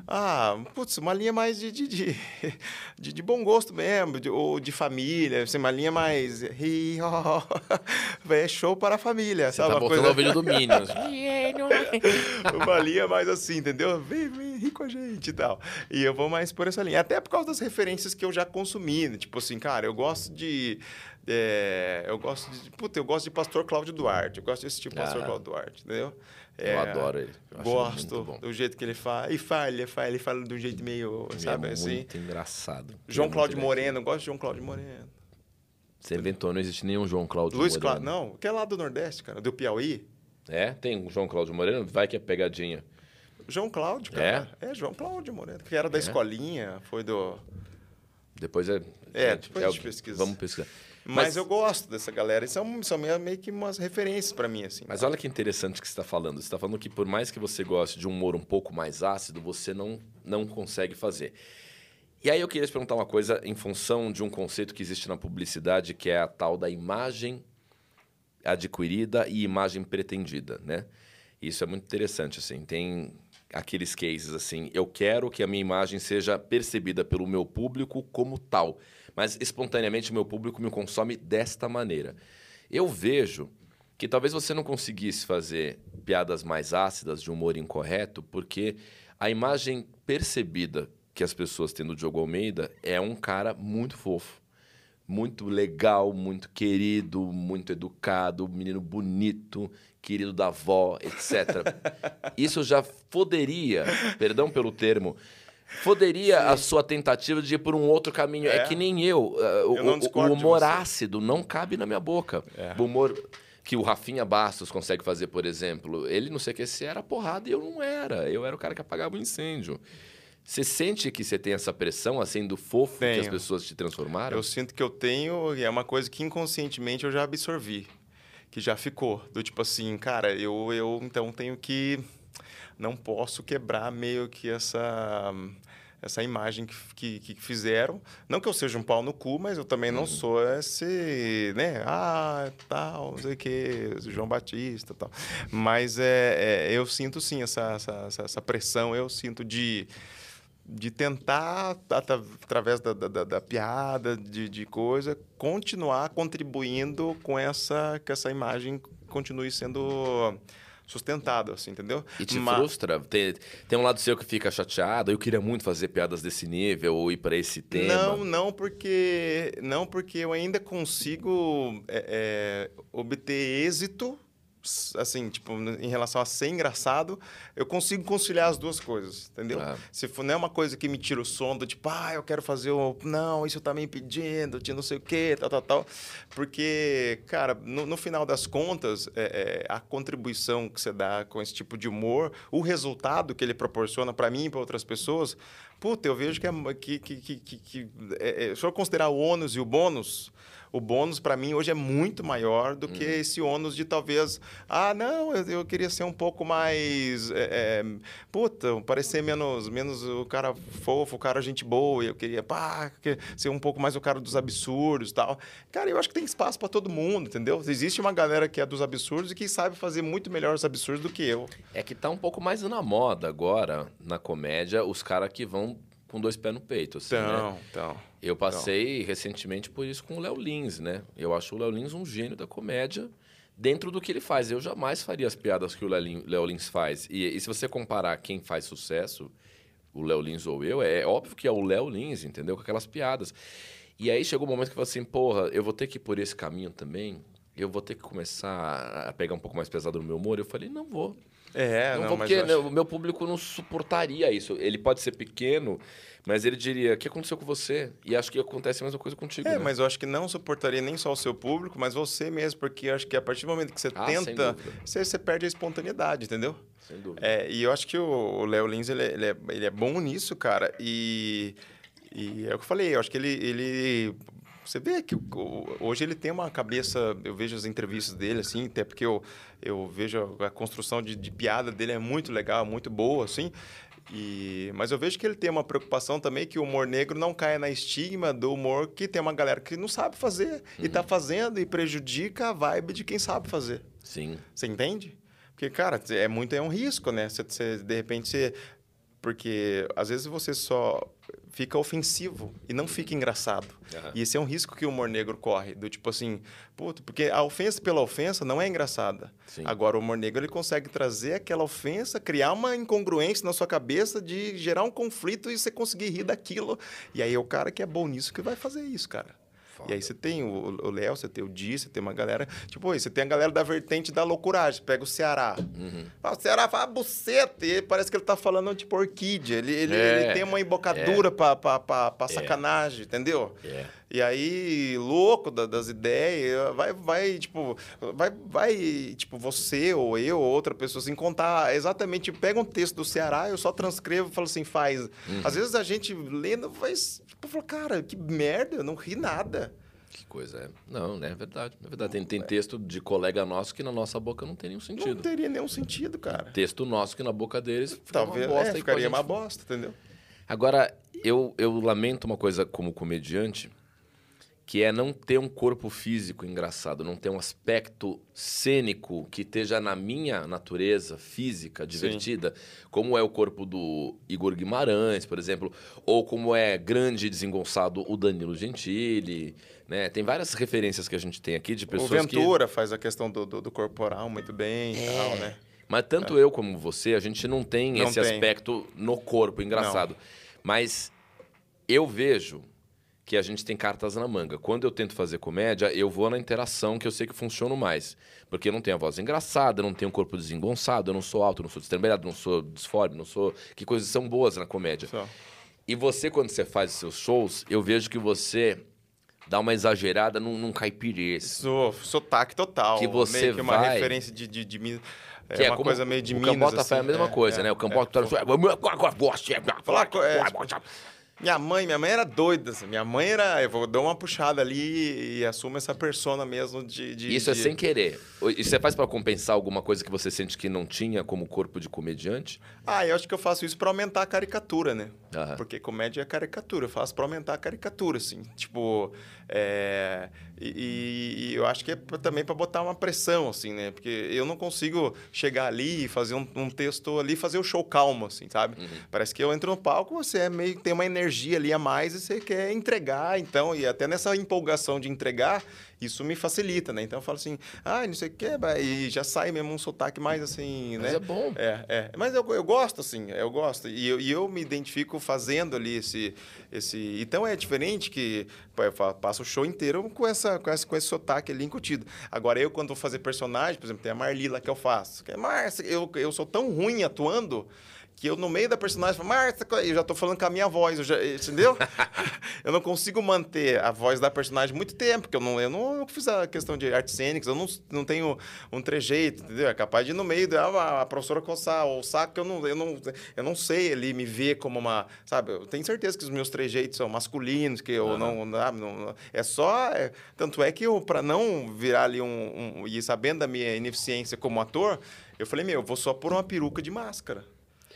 Ah, putz, uma linha mais de, de, de, de- de bom gosto mesmo, de, ou de família, assim, uma linha mais... É show para a família, Você sabe? tá uma voltando coisa- ao vídeo do Minions. uma linha mais assim, entendeu? Vem, vem, ri com a gente e tal. E eu vou mais por essa linha. Até por causa das referências que eu já consumi. né? Tipo assim, cara, eu gosto de. é, eu gosto de. Puta, eu gosto de Pastor Cláudio Duarte. Eu gosto tipo de Pastor Ah. Cláudio Duarte, entendeu? Eu adoro ele. Eu gosto bom. do jeito que ele fala. E falha, falha, ele fala de um jeito meio, Ele sabe é assim? muito engraçado. Ele João é Cláudio. Moreno, eu gosto de João Cláudio Moreno. Você inventou, não existe nenhum João Cláudio Luiz Moreno. Cláudio, não, que é lá do Nordeste, cara, do Piauí. É, tem um João Cláudio Moreno, vai que é pegadinha. João Cláudio, cara. É, João Cláudio Moreno, que era da É? escolinha, foi do. Depois é. É, depois a o- gente pesquisa. Vamos pesquisar. Mas, Mas- eu gosto dessa galera. Isso são, são meio que umas referências pra mim, assim. Mas olha que interessante que você está falando. Você está falando que por mais que você goste de um humor um pouco mais ácido, você não, não consegue fazer. E aí eu queria te perguntar uma coisa em função de um conceito que existe na publicidade, que é a tal da imagem adquirida e imagem pretendida, né? Isso é muito interessante, assim. Tem aqueles cases assim, eu quero que a minha imagem seja percebida pelo meu público como tal, mas espontaneamente o meu público me consome desta maneira. Eu vejo que talvez você não conseguisse fazer piadas mais ácidas de humor incorreto, porque a imagem percebida que as pessoas têm do Diogo Almeida é um cara muito fofo muito legal, muito querido, muito educado, menino bonito, querido da avó, etc. Isso já foderia, perdão pelo termo, foderia a sua tentativa de ir por um outro caminho. É, É. que nem eu. o- Eu o, o humor ácido não cabe na minha boca. É. O humor que o Rafinha Bastos consegue fazer, por exemplo, ele não sei o que se era porrada e eu não era. Eu era o cara que apagava o incêndio. Você sente que você tem essa pressão, assim, do fofo que as Tenho. pessoas te transformaram? Eu sinto que eu tenho, e é uma coisa que inconscientemente eu já absorvi, que já ficou. Do tipo assim, cara, eu, eu então tenho que. Não posso quebrar meio que essa. Essa imagem que, que, que fizeram. Não que eu seja um pau no cu, mas eu também não sou esse, né? Ah, tal, não sei o quê, João Batista tal. Mas é, é, eu sinto sim essa, essa- essa pressão, eu sinto de de tentar, através da, da, da- da piada, de, de coisa, continuar contribuindo com essa, que essa imagem continue sendo sustentada, assim, entendeu? E te Ma- frustra? Tem, tem um lado seu que fica chateado, eu queria muito fazer piadas desse nível ou ir para esse tema. Não, não porque não porque eu ainda consigo é, é, obter êxito, assim, tipo, em relação a ser engraçado, eu consigo conciliar as duas coisas, entendeu? Ah. Se for não é uma coisa que me tira o som do tipo, ah, eu quero fazer o. Não, isso tá me impedindo, de não sei o quê, tal, tal, tal. Porque, cara, no, no final das contas, é, é, a contribuição que você dá com esse tipo de humor, o resultado que ele proporciona para mim e para outras pessoas, puta, eu vejo que, é, que, que, que, que, que é, é, se eu considerar o ônus e o bônus. O bônus para mim hoje é muito maior do que esse ônus de talvez, ah, não, eu, eu queria ser um pouco mais, é, é, puta, parecer menos, menos o cara fofo, o cara gente boa, eu queria, pá, ser um pouco mais o cara dos absurdos e tal. Cara, eu acho que tem espaço para todo mundo, entendeu? Existe uma galera que é dos absurdos e que sabe fazer muito melhor os absurdos do que eu. É que tá um pouco mais na moda agora, na comédia, os caras que vão com dois pés no peito, assim, né? Então, então. Eu passei recentemente por isso com o Léo Lins, né? Eu acho o Léo Lins um gênio da comédia dentro do que ele faz. Eu jamais faria as piadas que o Léo Lin- Léo Lins faz. E, e se você comparar quem faz sucesso, o Léo Lins ou eu, é óbvio que é o Léo Lins, entendeu? Com aquelas piadas. E aí chegou o momento que eu falei assim, porra, eu vou ter que ir por esse caminho também? Eu vou ter que começar a pegar um pouco mais pesado no meu humor? Eu falei, não vou. É, não, não, porque acho- o meu público não suportaria isso. Ele pode ser pequeno, mas ele diria: o que aconteceu com você? E acho que acontece a mesma coisa contigo. É, né? mas eu acho que não suportaria nem só o seu público, mas você mesmo, porque acho que a partir do momento que você Ah, tenta, você, você perde a espontaneidade, entendeu? Sem dúvida. É, e eu acho que o, o Léo Lins, ele, é- ele, é, ele é bom nisso, cara. E, e é o que eu falei, eu acho que ele... ele você vê que hoje ele tem uma cabeça... Eu vejo as entrevistas dele, assim, até porque eu, eu vejo a construção de, de piada dele é muito legal, muito boa, assim. E, mas eu vejo que ele tem uma preocupação também que o humor negro não caia na estigma do humor que tem uma galera que não sabe fazer e tá fazendo e prejudica a vibe de quem sabe fazer. Sim. Você entende? Porque, cara, é muito é um risco, né? Você, você, de repente, você... Porque às vezes você só fica ofensivo e não fica engraçado. Aham. E esse é um risco que o humor negro corre. Do tipo assim, puto, porque a ofensa pela ofensa não é engraçada. Sim. Agora, o humor negro ele consegue trazer aquela ofensa, criar uma incongruência na sua cabeça de gerar um conflito e você conseguir rir daquilo. E aí é o cara que é bom nisso que vai fazer isso, cara. E aí você tem o Léo, você tem o Di, você tem uma galera... Tipo, aí você tem a galera da vertente da loucuragem. Você pega o Ceará. Uhum. Ah, o Ceará fala buceta. E parece que ele tá falando tipo orquídea. Ele, ele, É, ele tem uma embocadura pra, pra, pra, pra É. sacanagem, entendeu? É. E aí, louco da- das ideias, vai, vai, tipo, vai, vai, tipo, você ou eu ou outra pessoa, assim, contar exatamente, pega um texto do Ceará, eu só transcrevo e falo assim, faz. Uhum. Às vezes a gente lendo faz, tipo, fala, cara, que merda, eu não ri nada. Que coisa é. Não, né, é verdade. É verdade. Tem, tem texto de colega nosso que na nossa boca não tem nenhum Não sentido. teria nenhum sentido, cara. Texto nosso que na boca deles Talvez, uma bosta. é, e com a ficaria gente- uma bosta, entendeu? Agora, eu, eu lamento uma coisa como comediante, que é não ter um corpo físico engraçado, não ter um aspecto cênico que esteja na minha natureza física, divertida, como é o corpo do Igor Guimarães, por exemplo, ou como é grande e desengonçado o Danilo Gentili, né? Tem várias referências que a gente tem aqui de O pessoas que... Ventura faz a questão do, do, do corporal muito bem e tal, né? Mas tanto eu como você, a gente não tem Não esse tem. aspecto no corpo engraçado. Mas eu vejo que a gente tem cartas na manga. Quando eu tento fazer comédia, eu vou na interação que eu sei que funciona mais. Porque eu não tenho a voz engraçada, não tenho um corpo desengonçado, eu não sou alto, não sou destrambelhado, não sou disforme, não sou... Que coisas são boas na comédia. Só. E você, quando você faz os seus shows, eu vejo que você dá uma exagerada num, num caipirês. Sou, sotaque total. Que você meio que uma vai- referência de, de, de Minas. É Que é uma como coisa meio de o Minas. Cambota assim, faz a mesma é, coisa, é, né? O Cambota... é, tá... Falar co- é, Minha mãe, minha mãe era doida. assim. Minha mãe era. Eu vou dar uma puxada ali e assumo essa persona mesmo de. de Isso é de- sem querer. E você faz pra compensar alguma coisa que você sente que não tinha como corpo de comediante? Ah, eu acho que eu faço isso pra aumentar a caricatura, né? Aham. Porque comédia é caricatura. Eu faço pra aumentar a caricatura, assim. Tipo. É, E, e- eu acho que é também pra botar uma pressão, assim, né? Porque eu não consigo chegar ali e fazer um, um texto ali fazer o show calmo, assim, sabe? Parece que eu entro no palco, você é meio tem uma energia ali a mais e você quer entregar, então, e até nessa empolgação de entregar, isso me facilita, né? Então eu falo assim, ah, não sei o que, e já sai mesmo um sotaque mais assim, Mas né? é bom. É, é. Mas eu, eu gosto, assim, eu gosto. E eu, e eu me identifico fazendo ali esse, esse. Então é diferente que eu o show inteiro com, essa, com, esse, com esse sotaque ali incutido. Agora, eu, quando vou fazer personagem, por exemplo, tem a Marli lá que eu faço. Que é, Márcia, eu, eu sou tão ruim atuando. Que eu, no meio da personagem, falo, Márcia, eu já tô falando com a minha voz, eu já- entendeu? eu não consigo manter a voz da personagem muito tempo, porque eu não, eu não fiz a questão de artes cênicas, eu não, não tenho um trejeito, entendeu? É capaz de ir no meio da a professora coçar o saco, eu não, eu, não, eu não sei ali me ver como uma. Sabe, eu tenho certeza que os meus trejeitos são masculinos, que eu não, não, não- É só. é- tanto é que eu, para não virar ali um, um. E sabendo da minha ineficiência como ator, eu falei, meu, eu vou só pôr uma peruca de máscara.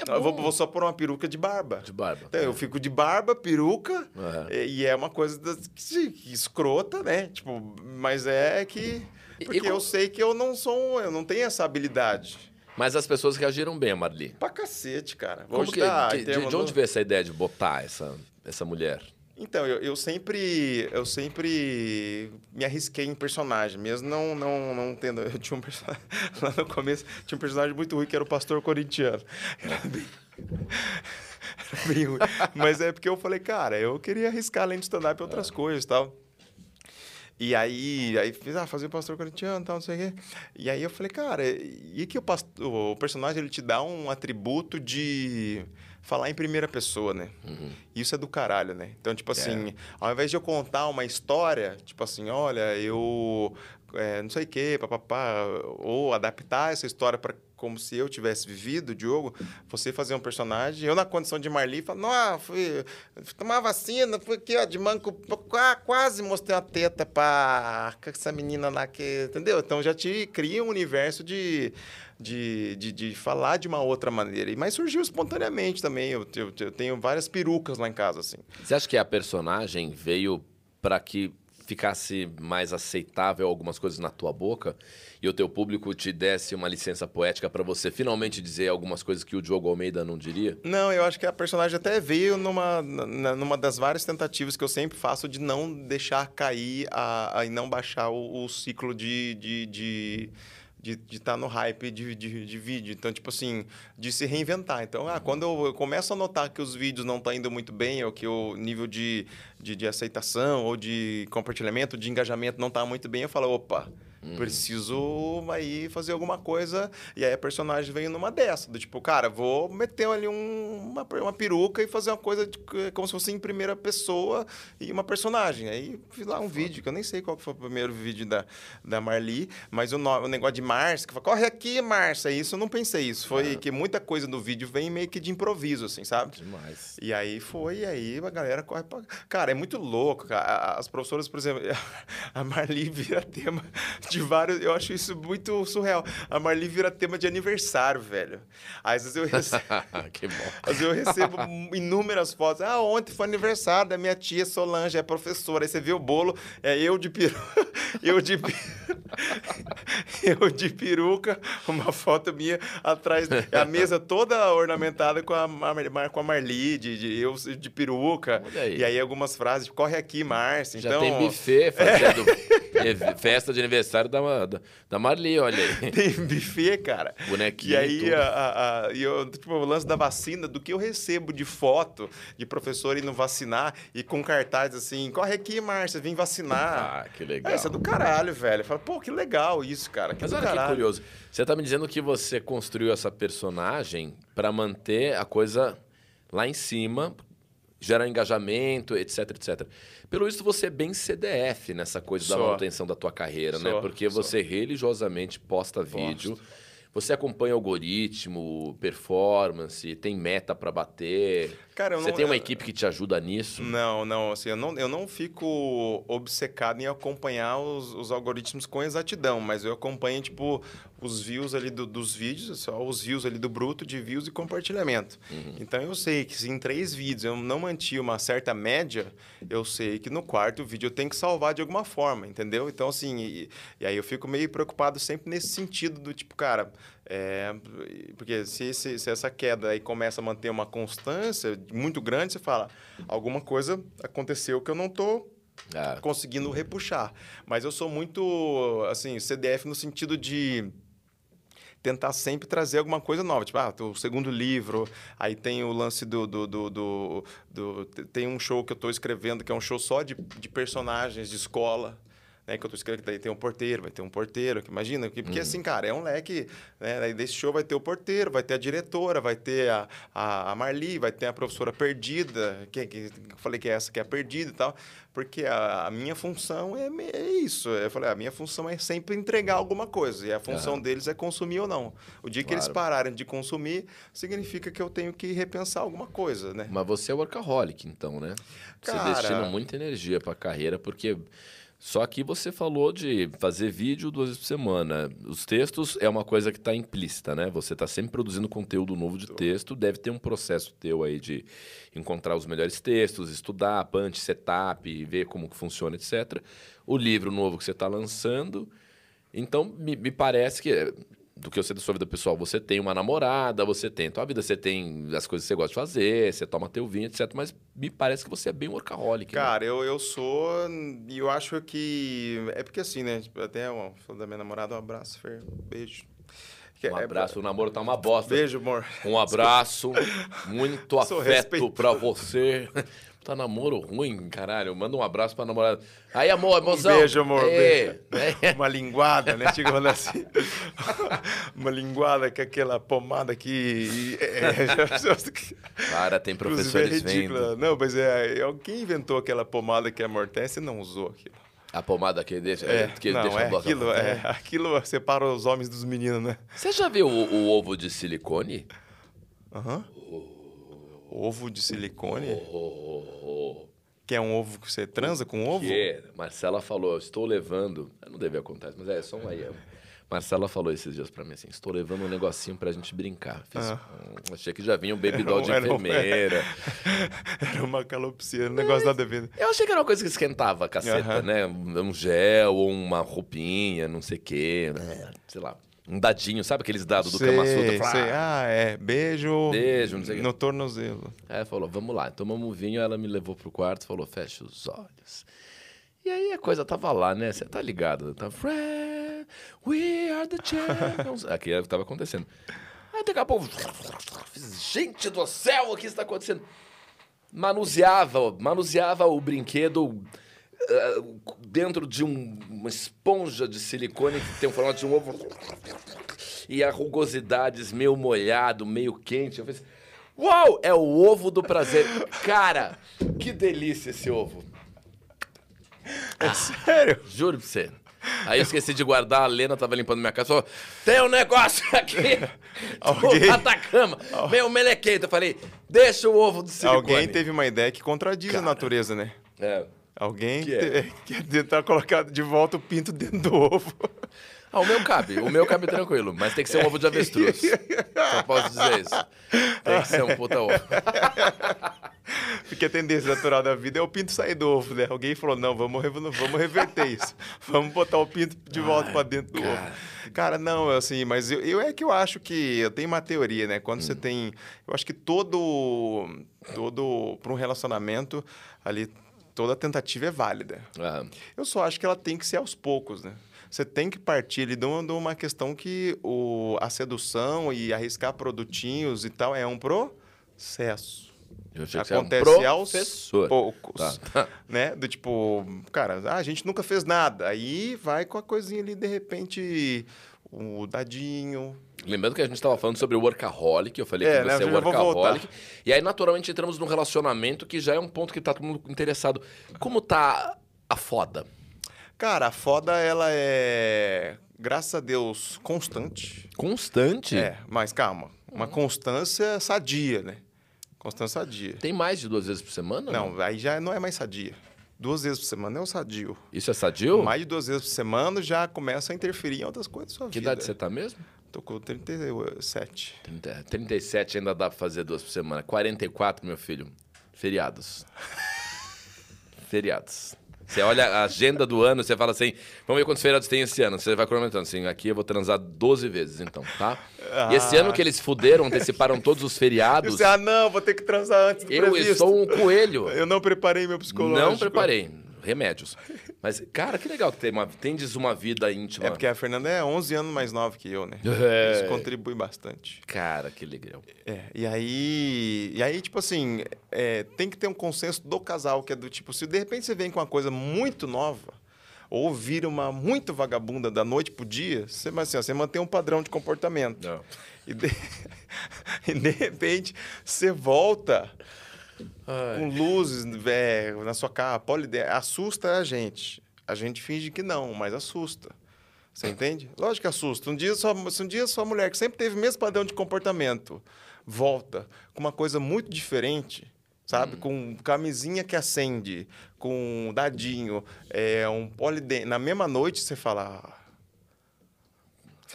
Não, eu vou, vou só pôr uma peruca de barba. De barba. Então, eu fico de barba, peruca, e, e é uma coisa das- que, que escrota, né? Tipo, mas é que. E- Porque e como- eu sei que eu não sou. Eu não tenho essa habilidade. Mas as pessoas reagiram bem, Marli. Pra cacete, cara. Como Hoje que, que- de, de onde veio essa ideia de botar essa, essa mulher? Então, eu, eu sempre. Eu sempre me arrisquei em personagem, mesmo não, não, não tendo. Eu tinha um personagem. Lá no começo, tinha um personagem muito ruim que era o pastor corintiano. Era bem. Era bem ruim. Mas é porque eu falei, cara, eu queria arriscar além de stand-up outras coisas e tal. E aí, aí fiz, ah, fazer o pastor corintiano e tal, não sei o quê. E aí eu falei, cara, e que o, pastor, o personagem ele te dá um atributo de falar em primeira pessoa, né? Isso é do caralho, né? Então, tipo assim, ao invés de eu contar uma história, tipo assim, olha, eu é, não sei o quê, papapá, ou adaptar essa história para como se eu tivesse vivido, Diogo, você fazer um personagem, eu na condição de Marli, falo, não, fui, fui tomar vacina, fui aqui, ó, de manco, qua- quase mostrei uma teta pra essa menina lá que, entendeu? Então já te cria um universo de, de, de, de falar de uma outra maneira. E- Mas surgiu espontaneamente também, eu, eu, eu tenho várias perucas lá em casa, assim. Você acha que a personagem veio para que ficasse mais aceitável algumas coisas na tua boca e o teu público te desse uma licença poética para você finalmente dizer algumas coisas que o Diogo Almeida não diria? Não, eu acho que a personagem até veio numa, numa das várias tentativas que eu sempre faço de não deixar cair a, a- e não baixar o, o ciclo de de de de estar no hype de, de, de vídeo. Então, tipo assim, de se reinventar. Então, ah, quando eu, eu começo a notar que os vídeos não estão indo muito bem, ou que o nível de, de, de aceitação, ou de compartilhamento, de engajamento não está muito bem, eu falo, opa, Preciso aí fazer alguma coisa. E aí a personagem veio numa dessa. Do tipo, cara, vou meter ali um- uma, uma peruca e fazer uma coisa de- como se fosse em primeira pessoa e uma personagem. Aí fiz lá um vídeo, que eu nem sei qual foi o primeiro vídeo da, da Marli, mas o, no- o negócio de Márcia, que fala, corre aqui, Márcia. Isso eu não pensei. Isso foi que muita coisa do vídeo vem meio que de improviso, assim, sabe? Demais. E aí foi, e aí a galera corre pra... Cara, é muito louco, cara. As professoras, por exemplo, a Marli vira tema de vários... Eu acho isso muito surreal. A Marli vira tema de aniversário, velho. Aí, às vezes eu recebo... que bom. Às vezes eu recebo inúmeras fotos. Ah, ontem foi aniversário da minha tia Solange, é professora. Aí você vê o bolo, é eu de peru... eu de eu de peruca, uma foto minha atrás, a mesa toda ornamentada com a, Mar- com a Marli, de, de- eu de peruca. Aí. E aí algumas frases, corre aqui, Márcia. Já então, tem buffet fazendo ev- festa de aniversário da, da, da Marli, olha aí. Tem buffet, cara. Bonequinho E aí, a, a- a- e eu, tipo, o lance da vacina, do que eu recebo de foto de professor indo vacinar e com cartaz assim, corre aqui, Márcia, vem vacinar. Ah, que legal. É, isso é do caralho, velho. Fala, pô, que legal isso, cara. Que Mas olha que caralho. curioso. Você tá me dizendo que você construiu essa personagem para manter a coisa lá em cima, gerar engajamento, etc, etc. Pelo visto, você é bem CDF nessa coisa da Sou. manutenção da tua carreira, né? Sou, Porque sou. você religiosamente posta vídeo. Você acompanha algoritmo, performance, tem meta para bater. Cara, você não- tem uma eu- equipe que te ajuda nisso? Não, não, assim, eu não, eu não fico obcecado em acompanhar os, os algoritmos com exatidão, mas eu acompanho, tipo, os views ali do- dos vídeos, só os views ali do bruto de views e compartilhamento. Então eu sei que se em três vídeos eu não mantive uma certa média, eu sei que no quarto vídeo eu tenho que salvar de alguma forma, entendeu? Então, assim, e, e aí eu fico meio preocupado sempre nesse sentido do tipo, cara, é, porque se, esse- se essa queda aí começa a manter uma constância muito grande, você fala, alguma coisa aconteceu que eu não tô Ah, conseguindo repuxar. Mas eu sou muito, assim, CDF no sentido de tentar sempre trazer alguma coisa nova. Tipo, ah, o segundo livro, aí tem o lance do... do, do, do- do- tem um show que eu estou escrevendo, que é um show só de, de personagens de escola, né? Que eu estou escrevendo, que daí tem um porteiro, vai ter um porteiro, que imagina, que- porque assim, cara, é um leque, né? Daí desse show vai ter o porteiro, vai ter a diretora, vai ter a, a, a Marli, vai ter a professora perdida, que, que eu falei que é essa que é a perdida e tal, porque a, a minha função é, é isso. Eu falei, a minha função é sempre entregar alguma coisa, e a função Aham. deles é consumir ou não. O dia que eles Claro. pararem de consumir, significa que eu tenho que repensar alguma coisa, né? Mas você é workaholic, então, né? Você Cara- destina muita energia pra carreira, porque só aqui você falou de fazer vídeo duas vezes por semana. Os textos é uma coisa que está implícita, né? Você está sempre produzindo conteúdo novo de texto, deve ter um processo teu aí de encontrar os melhores textos, estudar, punch, setup, ver como que funciona, etc. O livro novo que você está lançando. Então, me, me parece que, do que eu sei da sua vida pessoal, você tem uma namorada, você tem a tua vida, você tem as coisas que você gosta de fazer, você toma teu vinho, etc. Mas me parece que você é bem workaholic. né? Cara, eu, eu sou. E eu acho que. É porque assim, né? Tipo, até ó, falando da minha namorada, um abraço, Fer. Beijo. Um é- abraço, o namoro tá uma bosta. Beijo, amor. Um abraço, muito afeto pra você. Tá namoro ruim, caralho. Manda um abraço pra namorada. Aí, amor, mozão. beijo, amor, Ê, beijo. é. Uma linguada, né? Chega falando assim. Uma linguada com aquela pomada que. É, Cara, tem inclusive é professores vendo. Não, mas é, é. Quem inventou aquela pomada que amortece não usou aquilo. A pomada que deixa, É, que não, deixa é boca- aquilo, é, aquilo separa os homens dos meninos, né? Você já viu o, o ovo de silicone? Aham. Ovo de silicone? Oh, Que é um ovo que você transa com ovo? Que Marcela falou, eu estou levando. Eu não devia contar isso, mas é só um aí. Marcela falou esses dias pra mim assim: estou levando um negocinho pra gente brincar. Fiz, Ah. hum, achei que já vinha um baby doll de Era enfermeira. Era uma calopsia, um negócio nada a ver. Eu achei que era uma coisa que esquentava a caceta, né? Um gel ou uma roupinha, não sei o quê. né? Sei lá. Um dadinho, sabe aqueles dados do Kama Sutra? Sei. "Ah". É. Beijo. Beijo, não sei. No tornozelo. Aí falou, vamos lá. Tomamos um vinho, ela me levou pro quarto falou, fecha os olhos. E aí a coisa tava lá, né? Você tá ligado? Tá, Friend, we are the champions. Aqui é o que tava acontecendo. Aí daqui a pouco, gente do céu, o que está acontecendo? Manuseava, manuseava o brinquedo dentro de um- uma esponja de silicone que tem o formato de um ovo. E a rugosidades meio molhado, meio quente. Eu falei assim, Uau! É o ovo do prazer. Cara, que delícia esse ovo. É sério? Juro pra você. Aí eu esqueci de guardar, a Lena tava limpando minha casa e falou: tem um negócio aqui do Atacama, meio melequento. Eu falei, deixa o ovo do silicone. Alguém teve uma ideia que contradiz a natureza, né? É. Alguém Que é? quer tentar colocar de volta o pinto dentro do ovo. Ah, o meu cabe, o meu cabe tranquilo, mas tem que ser um ovo de avestruz. Só posso dizer isso. Tem que ser um puta ovo. Porque a tendência natural da vida é o pinto sair do ovo, né? Alguém falou, não, vamos, vamos reverter isso. Vamos botar o pinto de volta pra dentro do ovo. Cara, não, assim, mas eu, eu é que eu acho que eu tenho uma teoria, né? Quando você tem, eu acho que todo todo para um relacionamento ali toda tentativa é válida. Eu só acho que ela tem que ser aos poucos, né? Você tem que partir ali de uma, questão que o, a sedução e arriscar produtinhos e tal é um processo. você é um Acontece aos poucos. Tá. Né? Do tipo, cara, ah, a gente nunca fez nada. Aí vai com a coisinha ali, de repente, o dadinho. Lembrando que a gente estava falando sobre o workaholic, eu falei É, que né, você é já vou workaholic. E aí, naturalmente, entramos num relacionamento que já é um ponto que tá todo mundo interessado. Como tá a foda? Cara, a foda, ela é, graças a Deus, constante. Constante? É, mas calma. Uma constância sadia, né? Constância sadia. Tem mais de duas vezes por semana? Não, aí já não é mais sadia. Duas vezes por semana é o sadio. Isso é sadio? Mais de duas vezes por semana já começa a interferir em outras coisas da sua Que vida. idade você tá mesmo? Tô com 37. 30, 37 ainda dá pra fazer duas por semana. 44, meu filho. Feriados. Feriados. Você olha a agenda do ano, você fala assim, vamos ver quantos feriados tem esse ano. Você vai cronometrando assim, aqui eu vou transar 12 vezes, então, tá? E esse Ah. ano que eles fuderam, anteciparam todos os feriados, você, ah, não, vou ter que transar antes do eu previsto. sou um coelho. Eu não preparei meu psicológico. Não preparei. Remédios. Mas, cara, que legal que tem uma, tendes uma vida íntima. É porque a Fernanda é 11 anos mais nova que eu, né? É. Isso contribui bastante. Cara, que legal. É, e aí, e aí tipo assim, é, tem que ter um consenso do casal, que é do tipo, se de repente você vem com uma coisa muito nova, ou vira uma muito vagabunda da noite pro dia, você, mas assim, ó, você mantém um padrão de comportamento. Não. E de, e de repente você volta com luzes é, na sua cara, polide... assusta a gente. A gente finge que não, mas assusta. Você entende? Lógico que assusta. Um dia, sua, se um dia sua mulher, que sempre teve o mesmo padrão de comportamento, volta com uma coisa muito diferente, sabe? Com camisinha que acende, com dadinho, é, um polidente. Na mesma noite, você fala...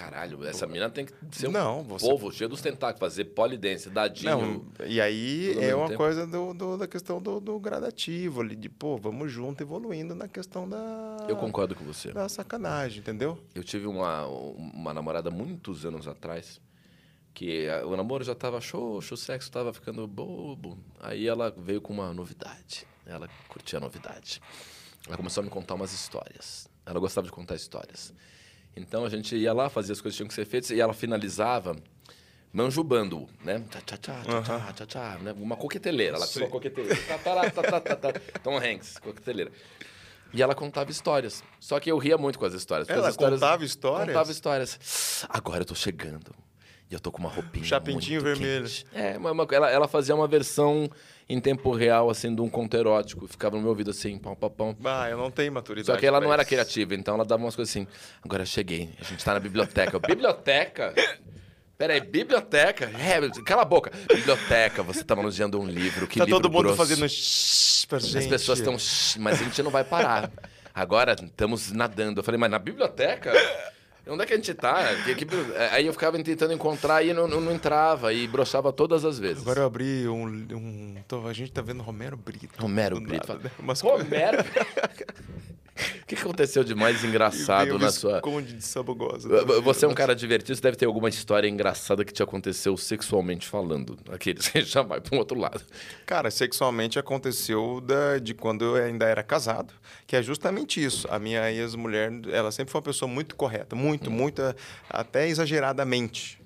"Ah, Caralho, essa mina tem que ser um Não, você- povo cheio dos tentáculos, fazer polidense, dadinho. Não, e aí é uma tempo. coisa do, do- da questão do, do gradativo ali, de, pô, vamos junto evoluindo na questão da, Eu concordo com você. da sacanagem, entendeu? Eu tive uma, uma namorada muitos anos atrás, que a- o namoro já tava xoxo, o sexo tava ficando bobo. Aí ela veio com uma novidade. Ela curtia a novidade. Ela começou a me contar umas histórias. Ela gostava de contar histórias. Então a gente ia lá, fazia as coisas que tinham que ser feitas e ela finalizava manjubando, né? Tchá, tchá, tchá, tchá, tchá, tchá, tchá, né? Uma coqueteleira. Ela tinha uma coqueteleira. Tom Hanks, coqueteleira. E ela contava histórias. Só que eu ria muito com as histórias. Ela as histórias contava histórias? Contava histórias. Agora eu tô chegando. E eu tô com uma roupinha. Chapentinho muito vermelho. quente. É, uma, uma- ela, ela fazia uma versão em tempo real, assim, de um conto erótico. Ficava no meu ouvido assim, pão, pão, pão. Ah, eu não tenho maturidade. Só que ela não era criativa, então ela dava umas coisas assim. Agora eu cheguei, a gente tá na biblioteca. Eu, biblioteca? Peraí, biblioteca? É, cala a boca. Biblioteca, você tá manuseando um livro. Que Tá livro todo mundo grosso. fazendo shhh pra gente. As pessoas estão. Mas a gente não vai parar. Agora estamos nadando. Eu falei, mas na biblioteca? Onde é que a gente tá? Que- Aí eu ficava tentando encontrar e não, não, não entrava. E broxava todas as vezes. Agora eu abri um... um a gente tá vendo Romero Brito. Romero Brito. nada, né? Romero? O que aconteceu de mais engraçado na sua. Visconde de Sabugosa. Você é um cara divertido, você deve ter alguma história engraçada que te aconteceu sexualmente falando. Aquele, você já vai para um outro lado. Cara, sexualmente aconteceu da- de quando eu ainda era casado, que é justamente isso. A minha ex-mulher, ela sempre foi uma pessoa muito correta, muito, muito, até exageradamente.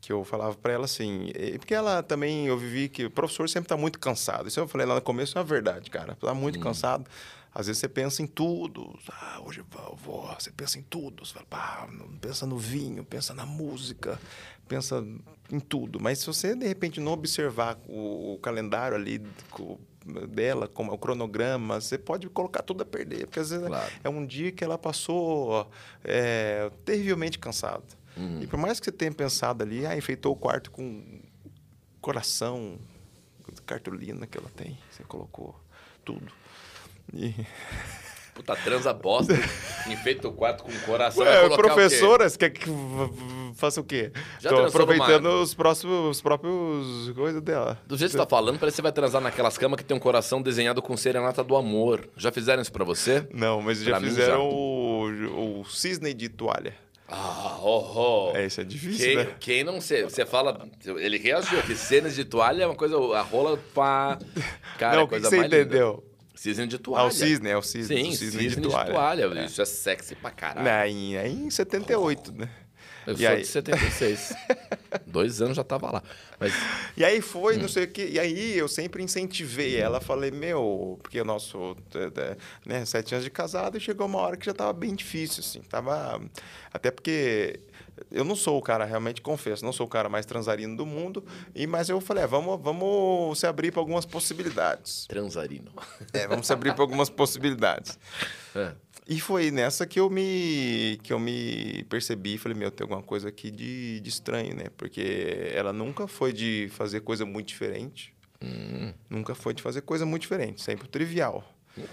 que eu falava para ela assim, porque ela também, eu vivi que o professor sempre tá muito cansado. Isso eu falei lá no começo, é uma verdade, cara. Tá muito cansado. Às vezes você pensa em tudo. Ah, hoje eu vou-. Você pensa em tudo. Você fala, pá, pensa no vinho, pensa na música, pensa em tudo. Mas se você, de repente, não observar o, o calendário ali dela, como o cronograma, você pode colocar tudo a perder. Porque às vezes Claro. é um dia que ela passou é, terrivelmente cansada. E por mais que você tenha pensado ali, ah, enfeitou o quarto com coração, cartolina que ela tem, você colocou tudo. E... Puta, transa bosta. Enfeita o quarto com coração. Ué, o quê? professoras, quer que faça o quê? Já Tô aproveitando os, próximos, os próprios coisas dela. Do jeito que você tá falando, parece que você vai transar naquelas camas que tem um coração desenhado com serenata do amor. Já fizeram isso pra você? Não, mas já Pra mim, fizeram já. o, o cisne de toalha. Ah, oh, oh. É, isso é difícil, Quem, né? quem não sei, você fala, ele reagiu que cenas de toalha é uma coisa, a rola pá, cara, não, é coisa que você mais linda. Cisne de toalha. Ah, o cisne, é o cisne. Sim, o cisne, cisne, de toalha. Isso é sexy pra caralho. Não, em, é em 78, né? Eu E sou aí? de 76. Dois anos já tava lá. Mas E aí foi, Hum. não sei o quê. E aí eu sempre incentivei ela. Falei, meu, porque o nosso, é, é, né, sete anos de casado, e chegou uma hora que já tava bem difícil, assim. Tava. Até porque eu não sou o cara, realmente confesso, não sou o cara mais transarino do mundo. E, mas eu falei, é, vamos, vamos se abrir para algumas possibilidades. transarino. É, vamos se abrir para algumas possibilidades. É. E foi nessa que eu me que eu me percebi, falei, meu, tem alguma coisa aqui de, de estranho, né? Porque ela nunca foi de fazer coisa muito diferente. Hum. Nunca foi de fazer coisa muito diferente, sempre trivial.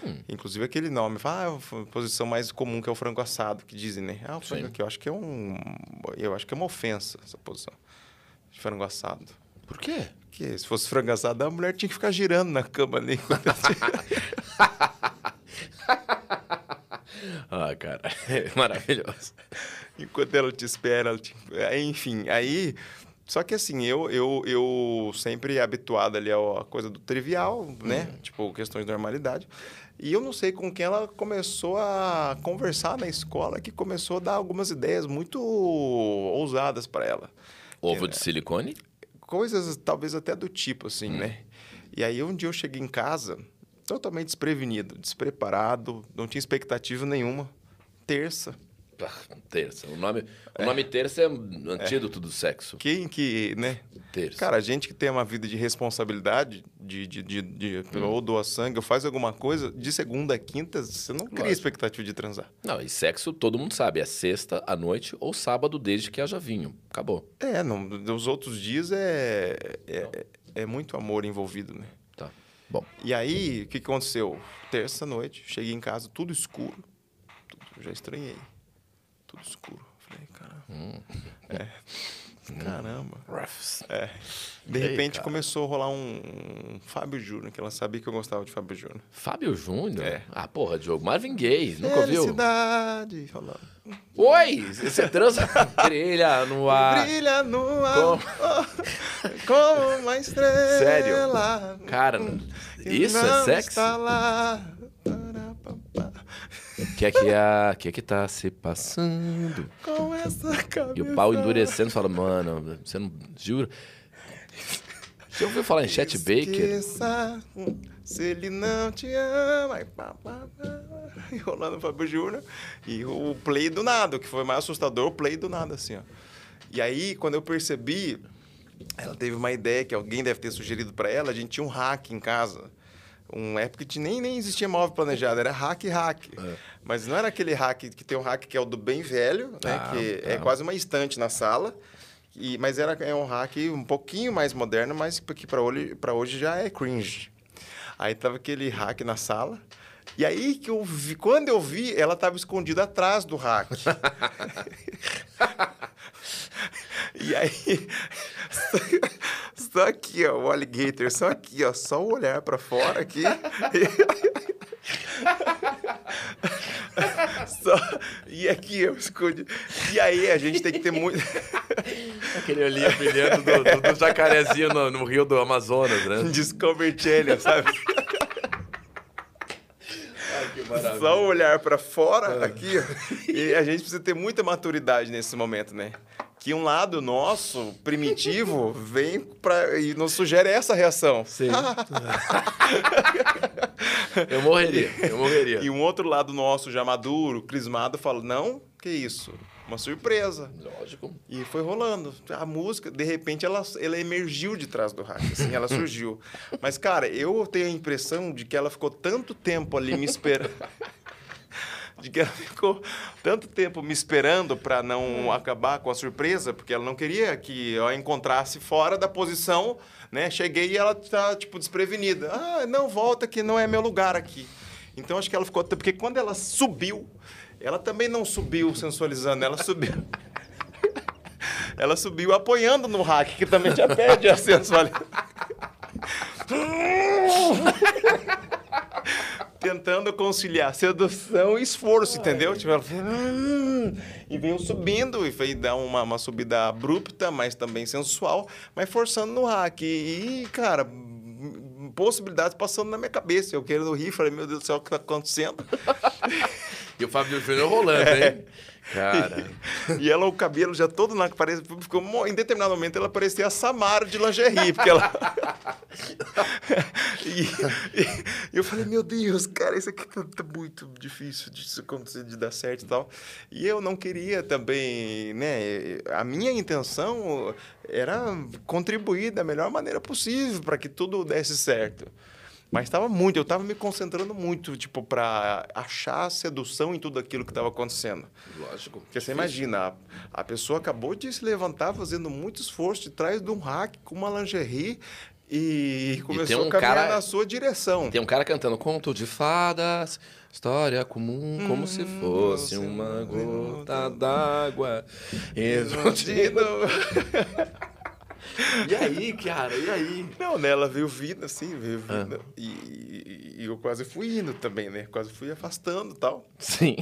Hum. Inclusive aquele nome, fala, ah, a posição mais comum que é o frango assado, que dizem, né? Ah, o frango Sim. aqui, eu acho que é um eu acho que é uma ofensa essa posição. De frango assado. Por quê? Que se fosse frango assado, a mulher tinha que ficar girando na cama ali. enquanto Ah, cara, é maravilhoso. Enquanto ela te espera, ela te... enfim, aí... Só que assim, eu, eu, eu sempre habituado ali à coisa do trivial, né? Tipo, questões de normalidade. E eu não sei com quem ela começou a conversar na escola, que começou a dar algumas ideias muito ousadas para ela. Ovo de silicone? Coisas talvez até do tipo, assim, Hum. né? E aí um dia eu cheguei em casa totalmente desprevenido, despreparado, não tinha expectativa nenhuma. Terça. Terça. O nome, o nome terça é antídoto do sexo. Quem que, né? Terça. Cara, a gente que tem uma vida de responsabilidade, de, de, de, de- Hum. ou doa sangue, ou faz alguma coisa, de segunda a quinta, você não cria Lógico. expectativa de transar. Não, e sexo todo mundo sabe. É sexta à noite ou sábado, desde que haja vinho. Acabou. É, não, os outros dias é, é, é muito amor envolvido, né? Tá. Bom. E aí, o que, aconteceu? Terça noite, cheguei em casa, tudo escuro. Tudo, já estranhei. Tudo escuro. Falei, caramba. Hum. É. Caramba. Ruffs. É. De Ei, repente cara. começou a rolar um, um Fábio Júnior, que ela sabia que eu gostava de Fábio Júnior. Fábio Júnior? É. Ah, porra, Diogo. Marvin Gaye. Nunca ouviu? Felicidade. Falando. Oi! Você transa? Brilha no ar. Brilha no ar. Como? Como uma estrela. Sério? Cara, isso é sexy? Está lá. O que é que, a... que é que tá se passando? Com essa cabeça. E o pau endurecendo, fala, mano, você não. Jura? Você ouviu falar em Chet Baker? Se ele não te ama. E pá, pá, pá. E rolando o Fábio Júnior. E o play do nada, o que foi mais assustador, o play do nada, assim, ó. E aí, quando eu percebi, ela teve uma ideia que alguém deve ter sugerido para ela. A gente tinha um hack em casa. Um época que nem, nem existia móvel planejado, era hack hack. Mas não era aquele hack que tem um hack que é o do bem velho, né? Ah, que é tá. quase uma estante na sala. E, mas era é um hack um pouquinho mais moderno, mas que para hoje, pra hoje já é cringe. Aí tava aquele hack na sala. E aí que eu vi, quando eu vi, ela tava escondida atrás do hack. e aí, só, aqui, ó, o alligator, só aqui, ó, só o olhar para fora aqui. Só, e aqui eu escondi. E aí a gente tem que ter muito. Aquele olhinho brilhando do, do, do jacarezinho no, no rio do Amazonas, né? Discovery Channel, sabe? Ai. Só o olhar pra fora aqui, ó. E a gente precisa ter muita maturidade nesse momento, né? que um lado nosso, primitivo, vem pra, e nos sugere essa reação. Sim. eu morreria, eu morreria. E um outro lado nosso, já maduro, crismado, fala: não, que isso? Uma surpresa. Lógico. E foi rolando. A música, de repente, ela, ela emergiu de trás do hack, assim, ela surgiu. Mas, cara, eu tenho a impressão de que ela ficou tanto tempo ali me esperando. de que ela ficou tanto tempo me esperando para não acabar com a surpresa, porque ela não queria que eu a encontrasse fora da posição, né? Cheguei e ela tá, tipo, desprevenida. Ah, não, volta que não é meu lugar aqui. Então, acho que ela ficou... Porque quando ela subiu, ela também não subiu sensualizando, ela subiu... ela subiu apoiando no hack, que também já perde a sensualidade. Tentando conciliar sedução e esforço, entendeu? Tipo, ela... "Hum", E veio subindo, e foi dar uma, uma subida abrupta, mas também sensual, mas forçando no hack. E, cara, possibilidades passando na minha cabeça. Eu querendo rir, falei, meu Deus do céu, o que tá acontecendo? E o Fábio Júnior rolando, hein? Cara. E ela, o cabelo já todo na parece, ficou em determinado momento ela parecia a Samara de lingerie, porque ela e, e- e eu falei, meu Deus, cara, isso aqui tá, tá muito difícil de acontecer, de dar certo e tal. E eu não queria também, né, a minha intenção era contribuir da melhor maneira possível para que tudo desse certo. Mas estava muito, eu estava me concentrando muito, tipo, para achar sedução em tudo aquilo que estava acontecendo. Lógico. Porque você imagina, a, a pessoa acabou de se levantar fazendo muito esforço de trás de um hack com uma lingerie e começou um a caminhar cara- na sua direção. Tem um cara cantando conto de fadas, história comum, como se fosse uma gota d'água. Explodindo. E aí, cara, e aí? Não, né? Ela veio vindo assim, veio Ah. vindo. E, e- e eu quase fui indo também, né? Quase fui afastando e tal. Sim.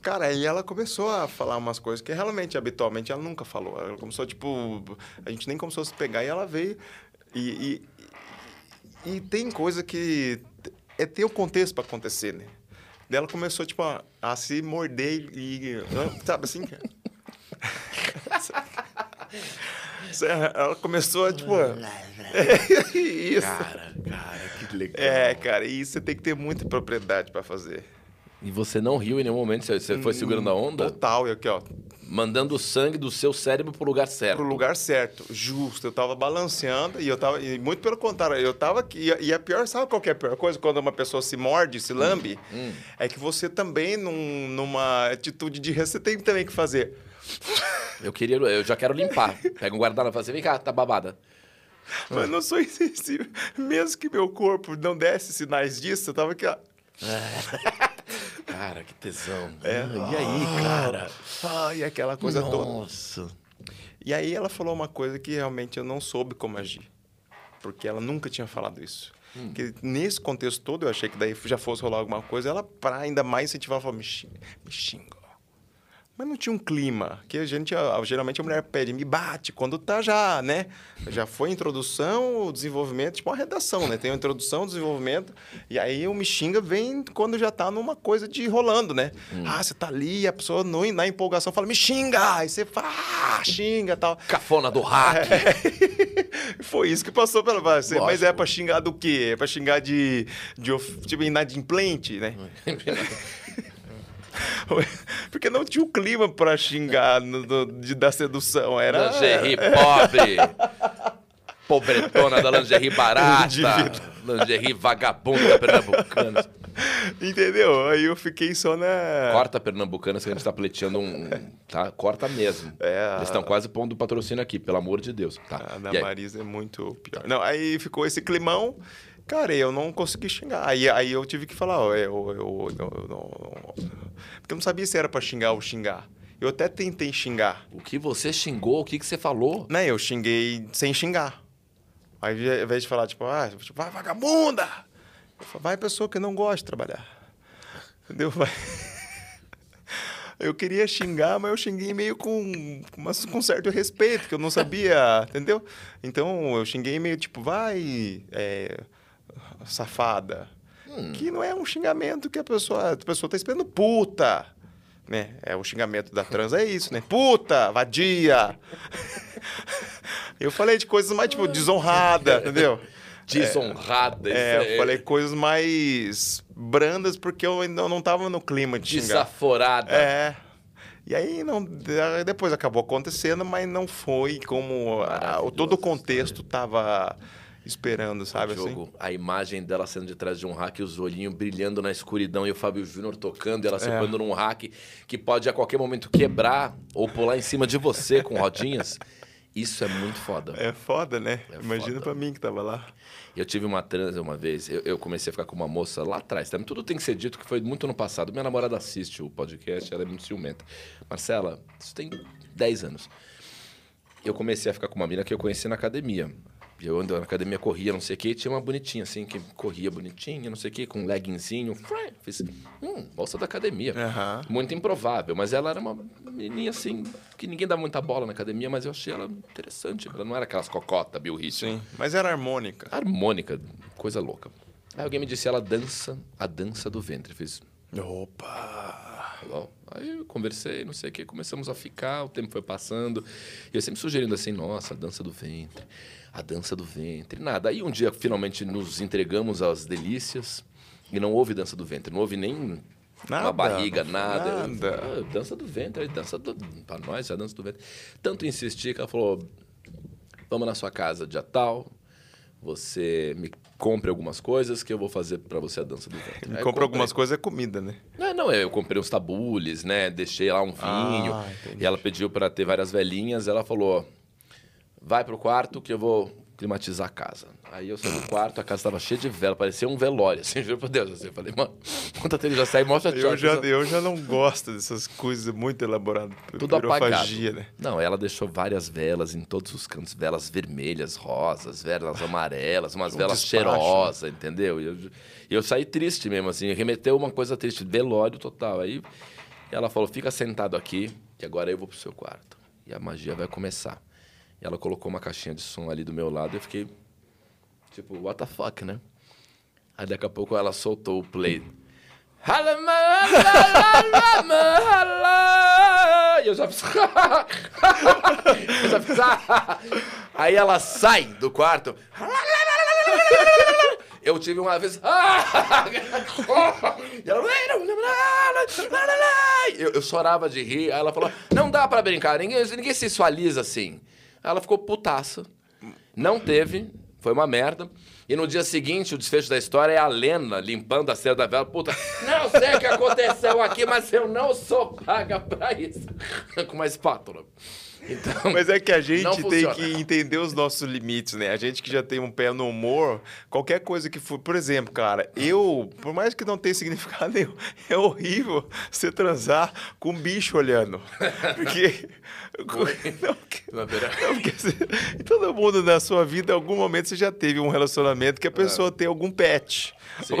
Cara, aí ela começou a falar umas coisas que realmente, habitualmente, ela nunca falou. Ela começou, tipo, a gente nem começou a se pegar e ela veio. E, e, e tem coisa que é ter o contexto para acontecer, né? Daí ela começou, tipo, a, a se morder e. Sabe assim? Ela começou a, tipo. Isso. Cara, cara, que legal. É, cara, e isso você tem que ter muita propriedade para fazer. E você não riu em nenhum momento? Você- foi segurando a onda? Total, e aqui, ó, Mandando o sangue do seu cérebro pro lugar certo. pro lugar certo, justo. Eu tava balanceando e eu tava. E muito pelo contrário, eu tava aqui. E a pior, sabe qual que é a pior coisa? Quando uma pessoa se morde, se lambe, é que você também, num- numa atitude de você tem também que fazer. Eu queria, eu já quero limpar. Pega um guardanapo e fala assim, vem cá, tá babada. Mas eu não sou insensível. Mesmo que meu corpo não desse sinais disso, eu tava aqui, ó. Cara, que tesão. É. Ah, E aí, cara? Ai, aquela coisa toda. Nossa. E aí ela falou uma coisa que realmente eu não soube como agir. Porque ela nunca tinha falado isso. Que nesse contexto todo, eu achei que daí já fosse rolar alguma coisa, ela, para ainda mais incentivar, falou, me xinga, me xinga. Mas não tinha um clima, que a gente, geralmente a mulher pede, me bate, quando tá já, né? Já foi introdução, desenvolvimento, tipo uma redação, né? Tem a introdução, desenvolvimento, e aí o me xinga vem quando já tá numa coisa de rolando, né? Ah, você tá ali, a pessoa no, na empolgação fala, me xinga! Aí você fala, ah, xinga tal. Cafona do hack. Foi isso que passou pela base. Mas é pra xingar do quê? É pra xingar de, de of- tipo, inadimplente, né? Porque não tinha o clima pra xingar no- do- de, da sedução. Era. Lingerie pobre. Pobretona da lingerie barata. Lingerie vagabunda pernambucana. Entendeu? Aí eu fiquei só na. Corta pernambucana, se a gente tá pleiteando um... Tá? Corta mesmo. É. Eles estão quase pondo patrocínio aqui, pelo amor de Deus. Tá. A Ana E aí? Marisa é muito pior. Não, aí ficou esse climão. Cara, eu não consegui xingar. Aí, aí eu tive que falar, ó, eu, eu, eu, não- Porque eu não sabia se era pra xingar ou xingar. Eu até tentei xingar. O que você xingou? O que, que você falou? Né, eu xinguei sem xingar. Aí, ao invés de falar, tipo, ah, tipo, vai vagabunda! Eu falo, vai pessoa que não gosta de trabalhar. Entendeu? Vai. Eu queria xingar, mas eu xinguei meio com, mas com certo respeito, que eu não sabia, entendeu? Então, eu xinguei meio tipo, vai, é, safada. Que não é um xingamento que a pessoa, a pessoa tá esperando puta. né? É o xingamento da trans é isso, né? Puta, vadia. eu falei de coisas mais tipo desonrada, entendeu? Desonrada. É, isso eu falei coisas mais brandas porque eu ainda não tava no clima de xingar. Desaforada. É. E aí não, depois acabou acontecendo, mas não foi como a- todo o contexto tava esperando, sabe assim? jogo, a imagem dela sendo de trás de um hack, os olhinhos brilhando na escuridão e o Fábio Júnior tocando e ela se É. pondo num hack que pode a qualquer momento quebrar ou pular em cima de você com rodinhas. Isso é muito foda. É foda, né? É Imagina pra mim que tava lá. Eu tive uma transa uma vez, eu, eu comecei a ficar com uma moça lá atrás. Também tudo tem que ser dito que foi muito no passado. Minha namorada assiste o podcast, ela é muito ciumenta. Marcela, isso tem 10 anos. Eu comecei a ficar com uma mina que eu conheci na academia. Eu ando na academia, corria, não sei o quê, tinha uma bonitinha, assim, que corria bonitinha, não sei o quê, com um leggingzinho. Fiz, hum, moça da academia. Aham. Muito improvável, mas ela era uma menininha, assim, que ninguém dá muita bola na academia, mas eu achei ela interessante. Ela não era aquelas cocota, Bill Hitchens Sim. Mas era harmônica. harmônica, coisa louca. Aí alguém me disse, ela dança a dança do ventre. Eu fiz, Opa! Aí eu conversei, não sei o que, começamos a ficar, o tempo foi passando. E eu sempre sugerindo assim, nossa, dança do ventre, a dança do ventre, nada. Aí um dia finalmente nos entregamos às delícias e não houve dança do ventre, não houve nem Nada, uma barriga, nada. nada. Ah, dança do ventre, dança do... Pra nós, é a dança do ventre. Tanto insisti que ela falou, vamos na sua casa dia tal, você me compre algumas coisas que eu vou fazer pra você a dança do ventre. Eu Compra comprei. algumas coisas, é comida, né? Não, não, eu comprei uns tabules, né? Deixei lá um vinho. Ah, e ela pediu pra ter várias velhinhas. Ela falou: vai pro quarto que eu vou climatizar a casa. Aí eu saí do quarto, a casa estava cheia de vela, parecia um velório, assim, juro por Deus. Assim, eu falei, mano, conta ele já sai, mostra Eu tchau, já, eu já não gosto dessas coisas muito elaboradas. Tudo apagado. Né? Não, ela deixou várias velas em todos os cantos, velas vermelhas, rosas, velas amarelas, umas Um velas despacho, né? cheirosas, entendeu? E eu, eu saí triste mesmo, assim, remeteu uma coisa triste, velório total. Aí ela falou, fica sentado aqui, que agora eu vou pro seu quarto. E a magia vai começar. E ela colocou uma caixinha de som ali do meu lado e eu fiquei, tipo, what the fuck, né? Aí daqui a pouco ela soltou o play. E eu já fiz. eu já fiz. Aí ela sai do quarto. Eu tive uma vez. Eu, eu chorava de rir. Aí ela falou: Não dá pra brincar, ninguém, ninguém sensualiza assim. Ela ficou putaça. Não teve, foi uma merda. E no dia seguinte, o desfecho da história é a Lena limpando a cera da vela. Puta, não sei o que aconteceu aqui, mas eu não sou paga pra isso. Com uma espátula. Então, Mas é que a gente tem que entender os nossos limites, né? A gente que já tem um pé no humor, qualquer coisa que for. Por exemplo, cara, eu, por mais que não tenha significado nenhum, é horrível você transar com um bicho olhando. Porque. Não, porque- Não, porque você- todo mundo na sua vida, em algum momento, você já teve um relacionamento que a pessoa tem algum pet. Sim,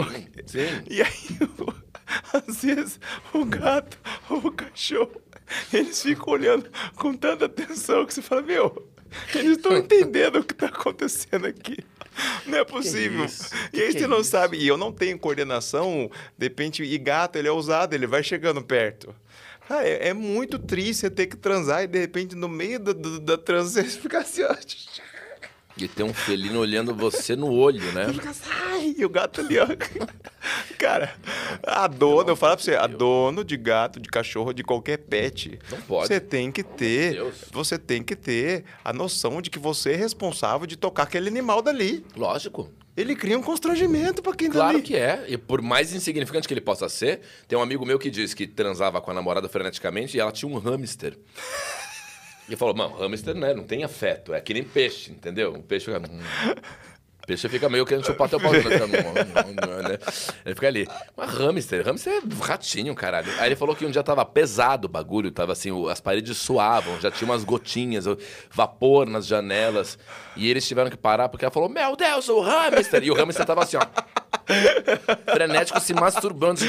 sim. E aí, às vezes, o gato ou o cachorro, eles ficam olhando com tanta atenção que você fala, meu, eles estão entendendo o que está acontecendo aqui. Não é possível. isso? E aí Que você que é não isso? sabe, e eu não tenho coordenação, de repente, e gato, ele é ousado, ele vai chegando perto. Cara, é, é muito triste você ter que transar e de repente no meio do- da transa você fica assim, ó. E tem um felino olhando você no olho, né? Ai, o gato ali, ó. Cara, a dona, eu falo pra você, a dono de gato, de cachorro, de qualquer pet, Não pode. você tem que ter, você tem que ter a noção de que você é responsável de tocar aquele animal dali. Lógico. Ele cria um constrangimento pra quem tá Claro ali. que é. E por mais insignificante que ele possa ser, tem um amigo meu que diz que transava com a namorada freneticamente e ela tinha um hamster. E falou, mano, hamster né, não tem afeto, é que nem peixe, entendeu? O peixe hum. O peixe fica meio querendo chupar teu pau. né? Né? Ele fica ali. Mas hamster, hamster é ratinho, caralho. Aí ele falou que um dia tava pesado o bagulho, tava assim, as paredes suavam, já tinha umas gotinhas, vapor nas janelas. E eles tiveram que parar porque ela falou, meu Deus, o hamster! E o hamster tava assim, ó. Frenético se masturbando.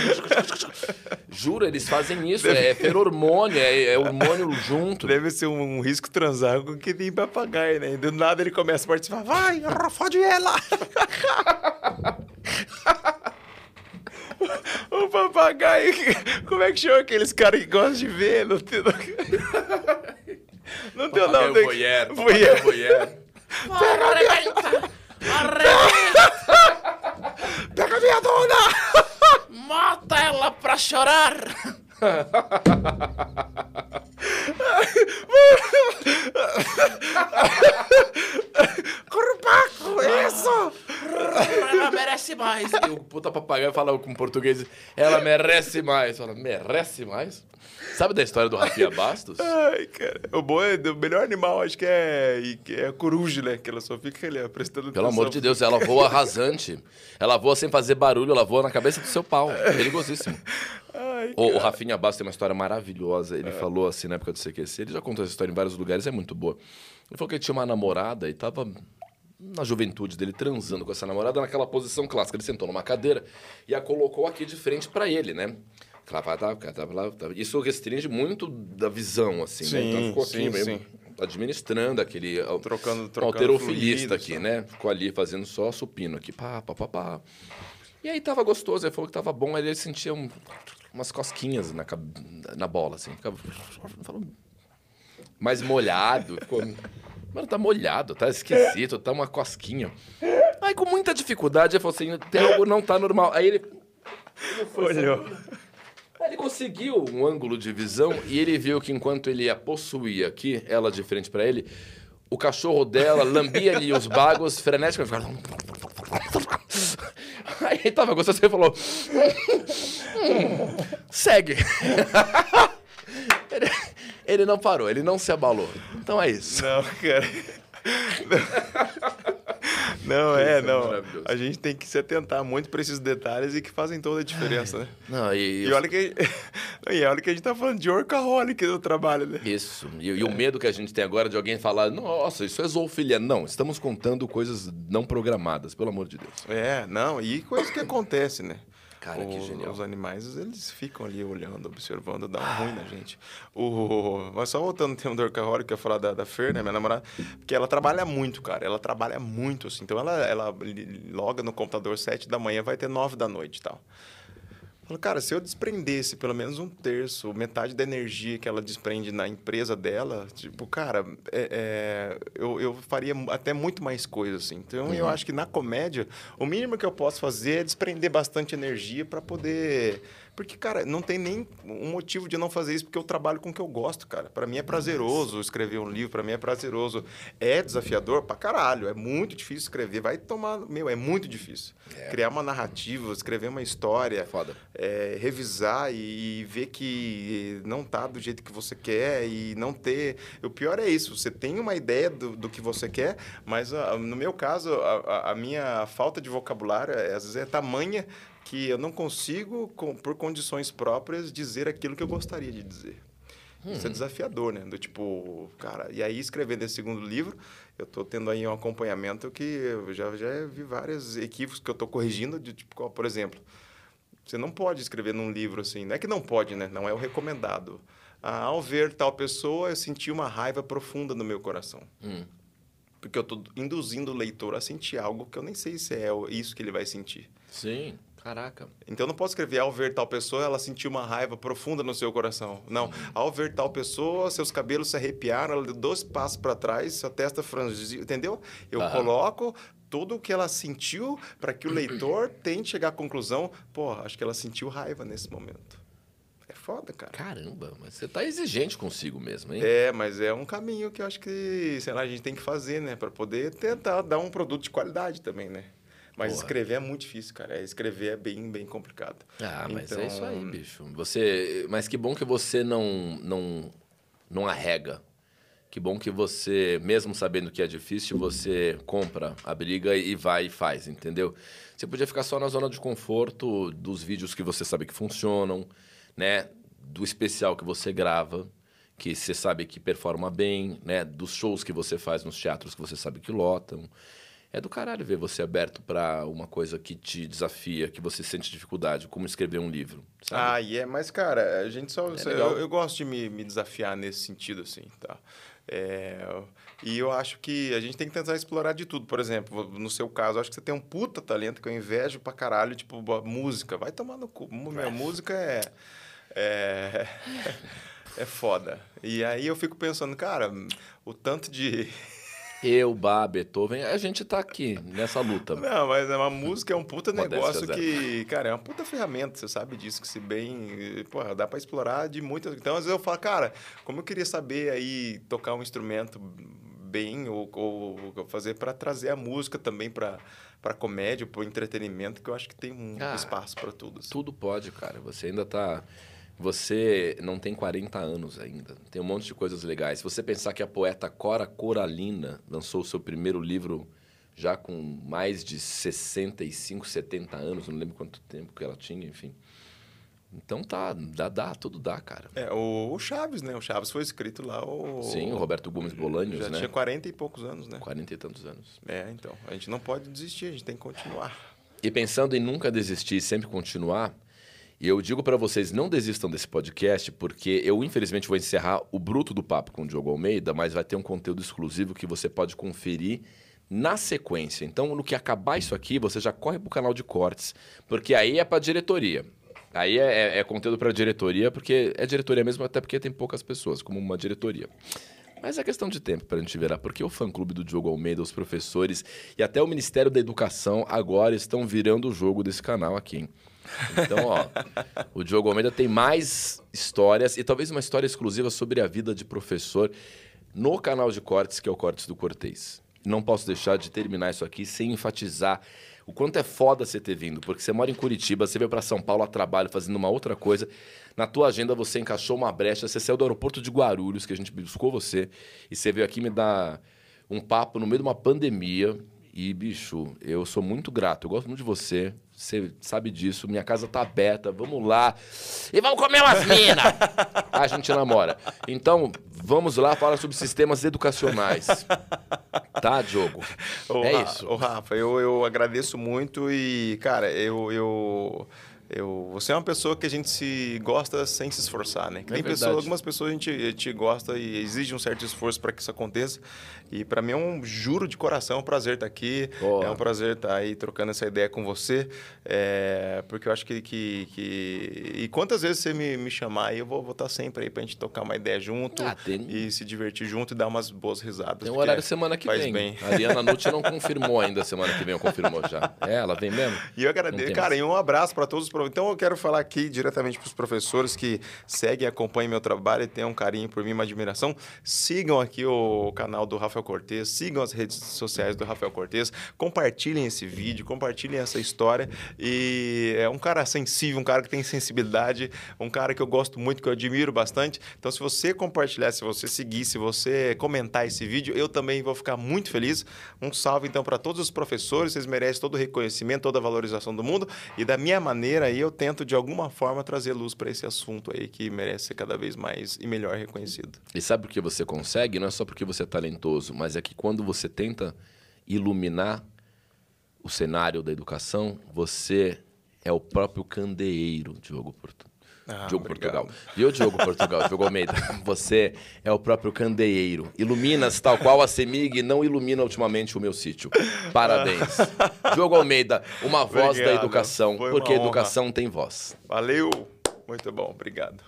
Juro, eles fazem isso. É feromônio, é, é hormônio junto. Deve ser um, um risco transar com que nem papagaio, né? E do nada ele começa a participar. Vai, fode ela! o papagaio. Como é que chama aqueles caras que gostam de ver? Não tem, não tem o nome. Daqui- voyeur, Voyeur. voyeur. Arrebenta! Arrebenta! Pega minha dona! Mata ela pra chorar! Curpaco, isso! Ela merece mais! E o puta papagaio fala com português, ela merece mais. Fala, merece mais? Sabe da história do Rafinha Bastos? Ai, cara. O bom é, o melhor animal, acho que é, que é a coruja, né? Que ela só fica ali, ó, prestando Pelo atenção. amor de Deus, ela voa rasante. Ela voa sem fazer barulho, ela voa na cabeça do seu pau. Perigosíssimo. Ai, O, o Rafinha Bastos tem uma história maravilhosa. Ele falou assim na época do CQC. Ele já contou essa história em vários lugares, é muito boa. Ele falou que ele tinha uma namorada e tava na juventude dele transando com essa namorada naquela posição clássica. Ele sentou numa cadeira e a colocou aqui de frente pra ele, né? Isso restringe muito da visão, assim, né? Sim, Então ficou aqui sim, meio sim. administrando aquele. Trocando- um trocando alterofilista aqui, tá. né? Ficou ali fazendo só supino aqui, pá, pá, pá, pá. E aí tava gostoso, ele falou que tava bom, aí ele sentia um- umas cosquinhas na, na bola, assim. Ficava falou, mais molhado. Ficou, Mano, tá molhado, tá esquisito, tá uma cosquinha. Aí com muita dificuldade ele falou assim, tem algo não tá normal. Aí ele... Olhou. Aí ele conseguiu um ângulo de visão e ele viu que enquanto ele a possuía aqui, ela de frente pra ele, o cachorro dela lambia ali os bagos freneticamente. Aí ele tava gostoso, ele falou: "Hum, segue. ele, ele não parou, ele não se abalou. Então é isso. Não, cara. Não, é, Isso é não. A gente tem que se atentar muito para esses detalhes e que fazem toda a diferença, né? Não, e, E olha que, e olha que a gente tá falando de workaholic no trabalho, né? Isso. E, e o medo que a gente tem agora de alguém falar, nossa, isso é zoofilia. Não, estamos contando coisas não programadas, pelo amor de Deus. É, não, e coisa que acontece, né? Cara, que genial. Os animais, eles ficam ali olhando, observando, dá um ruim na gente. O, mas só voltando no tema do workaholic, que eu ia falar da, da Fer, né, minha namorada, porque ela trabalha muito, cara, ela trabalha muito, assim. Então, ela, ela loga no computador sete da manhã, vai ter nove da noite e tal. Cara, se eu desprendesse pelo menos um terço, metade da energia que ela desprende na empresa dela, tipo, cara, é- é, eu, eu faria até muito mais coisas, assim. Então, eu acho que na comédia, o mínimo que eu posso fazer é desprender bastante energia para poder... Porque, cara, não tem nem um motivo de não fazer isso, porque eu trabalho com o que eu gosto, cara. Para mim é prazeroso escrever um livro, para mim é prazeroso. É desafiador pra caralho, é muito difícil escrever. Vai tomar... Meu, é muito difícil. Criar uma narrativa, escrever uma história Foda. é, revisar e, e ver que não tá do jeito que você quer e não ter. O pior é isso, você tem uma ideia do, do que você quer, mas ah, no meu caso, a, a- minha falta de vocabulário é, às vezes é tamanha que eu não consigo, com- por condições próprias, dizer aquilo que eu gostaria de dizer. Isso é desafiador, né? Do tipo, cara, e aí escrevendo esse segundo livro, eu tô tendo aí um acompanhamento que eu já, já vi vários equívocos que eu tô corrigindo, de tipo, por exemplo, você não pode escrever num livro assim. Não é que não pode, né? Não é o recomendado. Ah, ao ver tal pessoa, eu senti uma raiva profunda no meu coração. Hum. Porque eu estou induzindo o leitor a sentir algo que eu nem sei se é isso que ele vai sentir. Sim, caraca. Então eu não posso escrever ao ver tal pessoa, ela sentiu uma raiva profunda no seu coração. Não, ao ver tal pessoa, seus cabelos se arrepiaram, ela deu dois passos para trás, sua testa franziu, entendeu? Eu Aham. coloco tudo o que ela sentiu para que o leitor tente chegar à conclusão, pô, acho que ela sentiu raiva nesse momento. É foda, cara. Caramba, mas você tá exigente consigo mesmo, hein? É, mas é um caminho que eu acho que, sei lá, a gente tem que fazer, né? Para poder tentar dar um produto de qualidade também, né? Mas Porra. escrever é muito difícil, cara. Escrever é bem, bem complicado. Ah, mas é isso aí, Então- bicho. Você, mas que bom que você não não não arrega. Que bom que você, mesmo sabendo que é difícil, você compra a briga e vai e faz, entendeu? Você podia ficar só na zona de conforto dos vídeos que você sabe que funcionam, né? Do especial que você grava, que você sabe que performa bem, né? Dos shows que você faz nos teatros que você sabe que lotam. É do caralho ver você aberto pra uma coisa que te desafia, que você sente dificuldade, como escrever um livro, sabe? Ah, e é, mas, cara, a gente só. É só- eu, eu gosto de me, me desafiar nesse sentido, assim, tá? É, e eu acho que a gente tem que tentar explorar de tudo. Por exemplo, no seu caso, eu acho que você tem um puta talento que eu invejo pra caralho, tipo, música. Vai tomar no cu. Minha música é. É, é foda. E aí eu fico pensando, cara, o tanto de. Eu, Bá, Beethoven, a gente tá aqui nessa luta. Não, mas é uma música é um puta negócio que, cara, é uma puta ferramenta, você sabe disso, que se bem, porra, dá pra explorar de muitas. Então, às vezes eu falo, cara, como eu queria saber aí tocar um instrumento bem ou, ou fazer pra trazer a música também pra para comédia, pro entretenimento, que eu acho que tem um Ah, espaço pra tudo. assim. Tudo pode, cara. Você ainda tá. Você não tem 40 anos ainda. Tem um monte de coisas legais. Se você pensar que a poeta Cora Coralina lançou o seu primeiro livro já com mais de 65, 70 anos, não lembro quanto tempo que ela tinha, enfim. Então tá, dá, dá, tudo dá, cara. É, o, o Chaves, né? O Chaves foi escrito lá, o... Sim, o Roberto Gomes Bolanios, já né? tinha 40 e poucos anos, né? 40 e tantos anos. É, então, a gente não pode desistir, a gente tem que continuar. E pensando em nunca desistir e sempre continuar, eu digo para vocês, não desistam desse podcast, porque eu infelizmente vou encerrar o bruto do papo com o Diogo Almeida, mas vai ter um conteúdo exclusivo que você pode conferir na sequência. Então, no que acabar isso aqui, você já corre pro canal de cortes, porque aí é para diretoria. Aí é, é- é conteúdo para diretoria, porque é diretoria mesmo, até porque tem poucas pessoas, como uma diretoria. Mas é questão de tempo para a gente virar, porque o fã-clube do Diogo Almeida, os professores e até o Ministério da Educação agora estão virando o jogo desse canal aqui. hein? Então, ó, o Diogo Almeida tem mais histórias e talvez uma história exclusiva sobre a vida de professor no canal de cortes, que é o Cortes do Cortês. Não posso deixar de terminar isso aqui sem enfatizar o quanto é foda você ter vindo, porque você mora em Curitiba, você veio para São Paulo a trabalho fazendo uma outra coisa. Na tua agenda você encaixou uma brecha, você saiu do aeroporto de Guarulhos, que a gente buscou você, e você veio aqui me dar um papo no meio de uma pandemia. E, bicho, eu sou muito grato, eu gosto muito de você, você sabe disso, minha casa tá aberta, vamos lá. E vamos comer umas minas! a gente namora. Então, vamos lá falar sobre sistemas educacionais. Tá, Diogo? Ô, é Ra- isso. Ô, Rafa, eu, eu agradeço muito e, cara, eu, eu, eu. Você é uma pessoa que a gente se gosta sem se esforçar, né? Que É tem pessoas, algumas pessoas a gente, a gente gosta e exige um certo esforço para que isso aconteça. E para mim é um juro de coração, é um prazer estar aqui. Boa. É um prazer estar aí trocando essa ideia com você. é, porque eu acho que, que, que- E quantas vezes você me, me chamar aí, eu vou, vou estar sempre aí pra gente tocar uma ideia junto Ah, tem- e se divertir junto e dar umas boas risadas. Tem um horário semana que vem. bem. A Ariana Nucci não confirmou ainda, semana que vem ou confirmou já. É, ela vem mesmo? E eu agradeço, cara, mais. e um abraço para todos os Então eu quero falar aqui diretamente para os professores que seguem, acompanham meu trabalho e têm um carinho por mim, uma admiração. Sigam aqui o canal do Rafael Cortez, sigam as redes sociais do Rafael Cortez, compartilhem esse vídeo, compartilhem essa história. E é um cara sensível, um cara que tem sensibilidade, um cara que eu gosto muito, que eu admiro bastante. Então se você compartilhar, se você seguir, se você comentar esse vídeo, eu também vou ficar muito feliz. Um salve então para todos os professores, vocês merecem todo o reconhecimento, toda a valorização do mundo. E da minha maneira aí eu tento de alguma forma trazer luz para esse assunto aí que merece ser cada vez mais e melhor reconhecido. E sabe por que você consegue? Não é só porque você é talentoso, mas é que quando você tenta iluminar o cenário da educação, você é o próprio candeeiro, Diogo Porto. Ah, Diogo obrigado. Portugal. E o Diogo Portugal, Diogo Almeida, você é o próprio candeeiro. Iluminas tal qual a Semig não ilumina ultimamente o meu sítio. Parabéns. Diogo Almeida, uma voz obrigado. da educação, Foi porque educação tem voz. Valeu. Muito bom, obrigado.